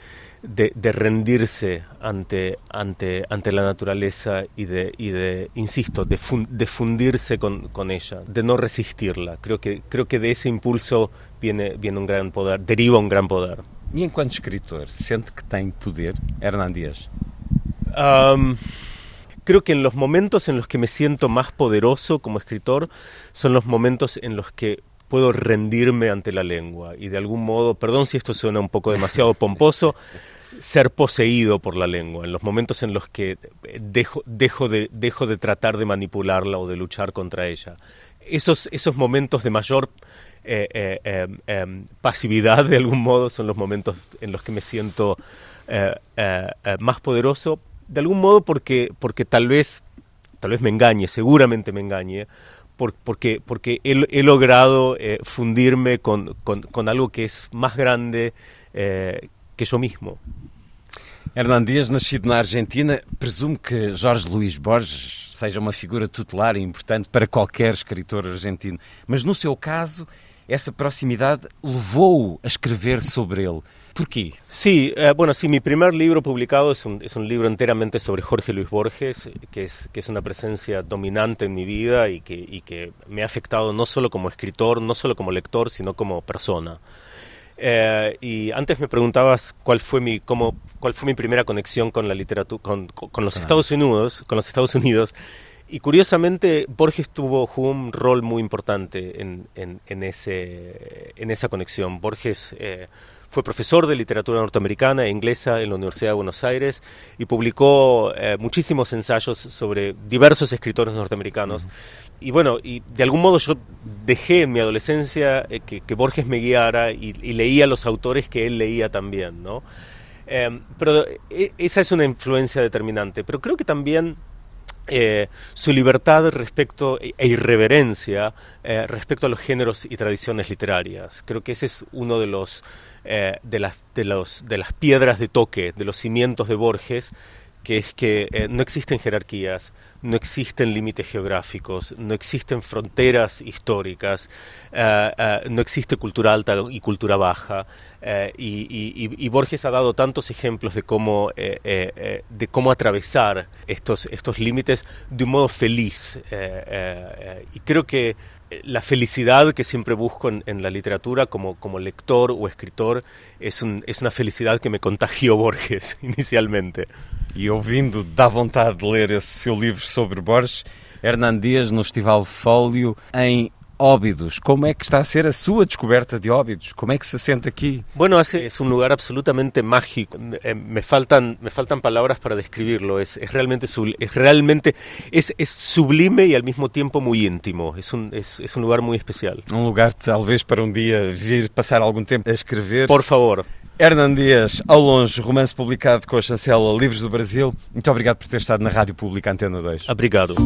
de, rendirse ante, ante, ante la naturaleza y de, y de insisto, de, fundirse con, con, ella, de no resistirla. Creo que, creo que de ese impulso viene, viene un gran poder, deriva un gran poder. ¿Y en cuanto escritor, siente que tiene poder Hernán Díaz? creo que en los momentos en los que me siento más poderoso como escritor son los momentos en los que puedo rendirme ante la lengua y de algún modo, perdón si esto suena un poco demasiado pomposo, ser poseído por la lengua, en los momentos en los que dejo, de, dejo de tratar de manipularla o de luchar contra ella. Esos, esos momentos de mayor eh, eh, em, pasividad, de algún modo, son los momentos en los que me siento eh, más poderoso, de algún modo porque, porque tal vez, tal vez me engañe, seguramente me engañe, porque, porque he, logrado fundirme con, con, algo que es más grande que yo mismo. Hernán Dias, nascido na Argentina, presumo que Jorge Luís Borges seja uma figura tutelar e importante para qualquer escritor argentino. Mas no seu caso, essa proximidade levou-o a escrever sobre ele. qué? Sí, eh, bueno, sí, mi primer libro publicado es un, es un, libro enteramente sobre Jorge Luis Borges, que es, que es una presencia dominante en mi vida y que, y que me ha afectado no solo como escritor, no solo como lector, sino como persona. Eh, y antes me preguntabas cuál fue mi cómo, cuál fue mi primera conexión con la literatura con, con, los Estados Unidos con los Estados Unidos. Y curiosamente Borges tuvo jugó un rol muy importante en, en, en ese en esa conexión. Borges eh, fue profesor de literatura norteamericana e inglesa en la Universidad de Buenos Aires y publicó eh, muchísimos ensayos sobre diversos escritores norteamericanos. Y bueno, y de algún modo yo dejé en mi adolescencia eh, que, Borges me guiara y, leía los autores que él leía también, ¿no? Eh, pero esa es una influencia determinante. Pero creo que también su libertad respecto e, e irreverencia respecto a los géneros y tradiciones literarias. Creo que ese es uno de los eh, de, las, de, los, de las piedras de toque, de los cimientos de Borges, que es que eh, no existen jerarquías, no existen límites geográficos, no existen fronteras históricas, eh, no existe cultura alta y cultura baja. Y, Borges ha dado tantos ejemplos de cómo, de cómo atravesar estos, estos límites de un modo feliz. y creo que la felicidad que siempre busco en, en, la literatura como, como lector o escritor es, un, es una felicidad que me contagió Borges inicialmente. E ouvindo, dá vontade de ler esse seu livro sobre Borges. Hernán Dias no Festival Fólio em Óbidos. ¿Cómo es que está a ser a sua descoberta de Óbidos? ¿Cómo es que se siente aquí? Bueno, es un lugar absolutamente mágico. Eh, me faltan, me faltan palabras para describirlo. Es, es realmente, es, realmente es, es, sublime y al mismo tiempo muy íntimo. Es un, es, es un lugar muy especial. Un lugar talvez para un día vir pasar algún tiempo a escrever. Por favor. Hernán Dias, ao longe, romance publicado com a chancela Livros do Brasil. Muito obrigado por ter estado na Rádio Pública Antena 2. Obrigado.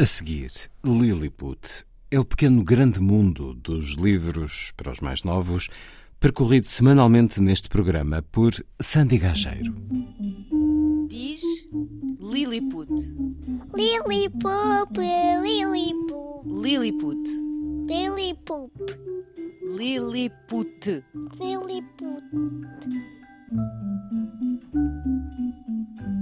A seguir, Lilliput é o pequeno grande mundo dos livros para os mais novos, percorrido semanalmente neste programa por Sandy Gageiro. Diz Lilliput. Lilliput, Lilliput. Lilliput. Lilliput. Lilliput. Lilliput.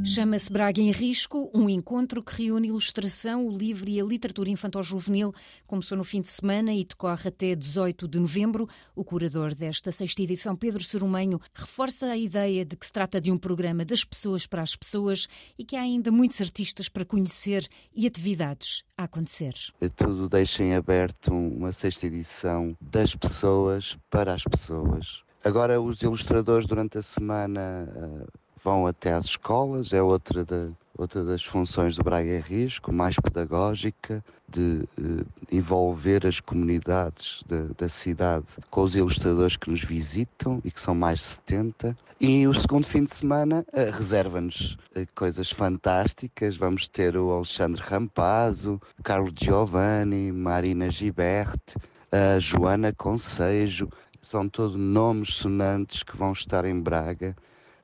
Chama-se Braga em Risco, um encontro que reúne ilustração, o livro e a literatura infantil-juvenil. Começou no fim de semana e decorre até 18 de novembro. O curador desta sexta edição, Pedro Serumenho, reforça a ideia de que se trata de um programa das pessoas para as pessoas e que há ainda muitos artistas para conhecer e atividades a acontecer. Tudo deixa em aberto uma sexta edição das pessoas para as pessoas. Agora, os ilustradores durante a semana uh, vão até às escolas, é outra, da, outra das funções do Braga Risco, mais pedagógica, de eh, envolver as comunidades de, da cidade com os ilustradores que nos visitam e que são mais de 70. E o segundo fim de semana eh, reserva-nos eh, coisas fantásticas. Vamos ter o Alexandre Rampazzo, Carlos Giovanni, Marina Gibert, a Joana Concejo. São todos nomes sonantes que vão estar em Braga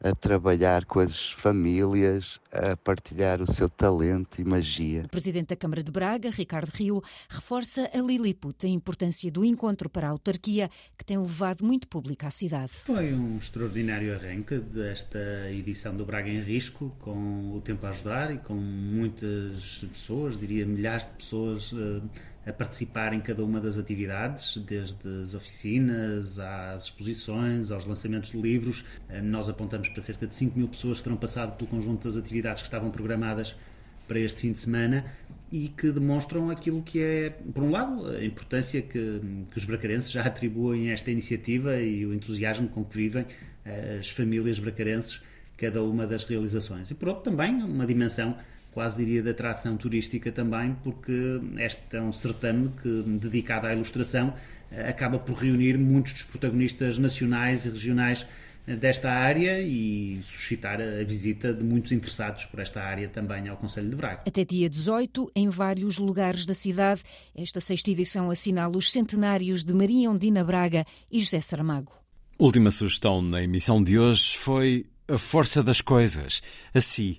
a trabalhar com as famílias, a partilhar o seu talento e magia. O presidente da Câmara de Braga, Ricardo Rio, reforça a Lilliput a importância do encontro para a autarquia, que tem levado muito público à cidade. Foi um extraordinário arranque desta edição do Braga em Risco, com o tempo a ajudar e com muitas pessoas, diria milhares de pessoas eh, a participar em cada uma das atividades, desde as oficinas às exposições, aos lançamentos de livros. Eh, nós apontamos para cerca de 5 mil pessoas que terão passado pelo conjunto das atividades que estavam programadas para este fim de semana e que demonstram aquilo que é, por um lado, a importância que, que os bracarenses já atribuem a esta iniciativa e o entusiasmo com que vivem eh, as famílias bracarenses cada uma das realizações. E por outro também uma dimensão quase diria de atração turística também, porque este é um certame que, dedicado à ilustração, eh, acaba por reunir muitos dos protagonistas nacionais e regionais eh, desta área e suscitar a visita de muitos interessados por esta área também ao Conselho de Braga. Até dia 18, em vários lugares da cidade, esta sexta edição assinala os centenários de Maria Ondina Braga e José Saramago. Última sugestão na emissão de hoje foi a força das coisas. Assim,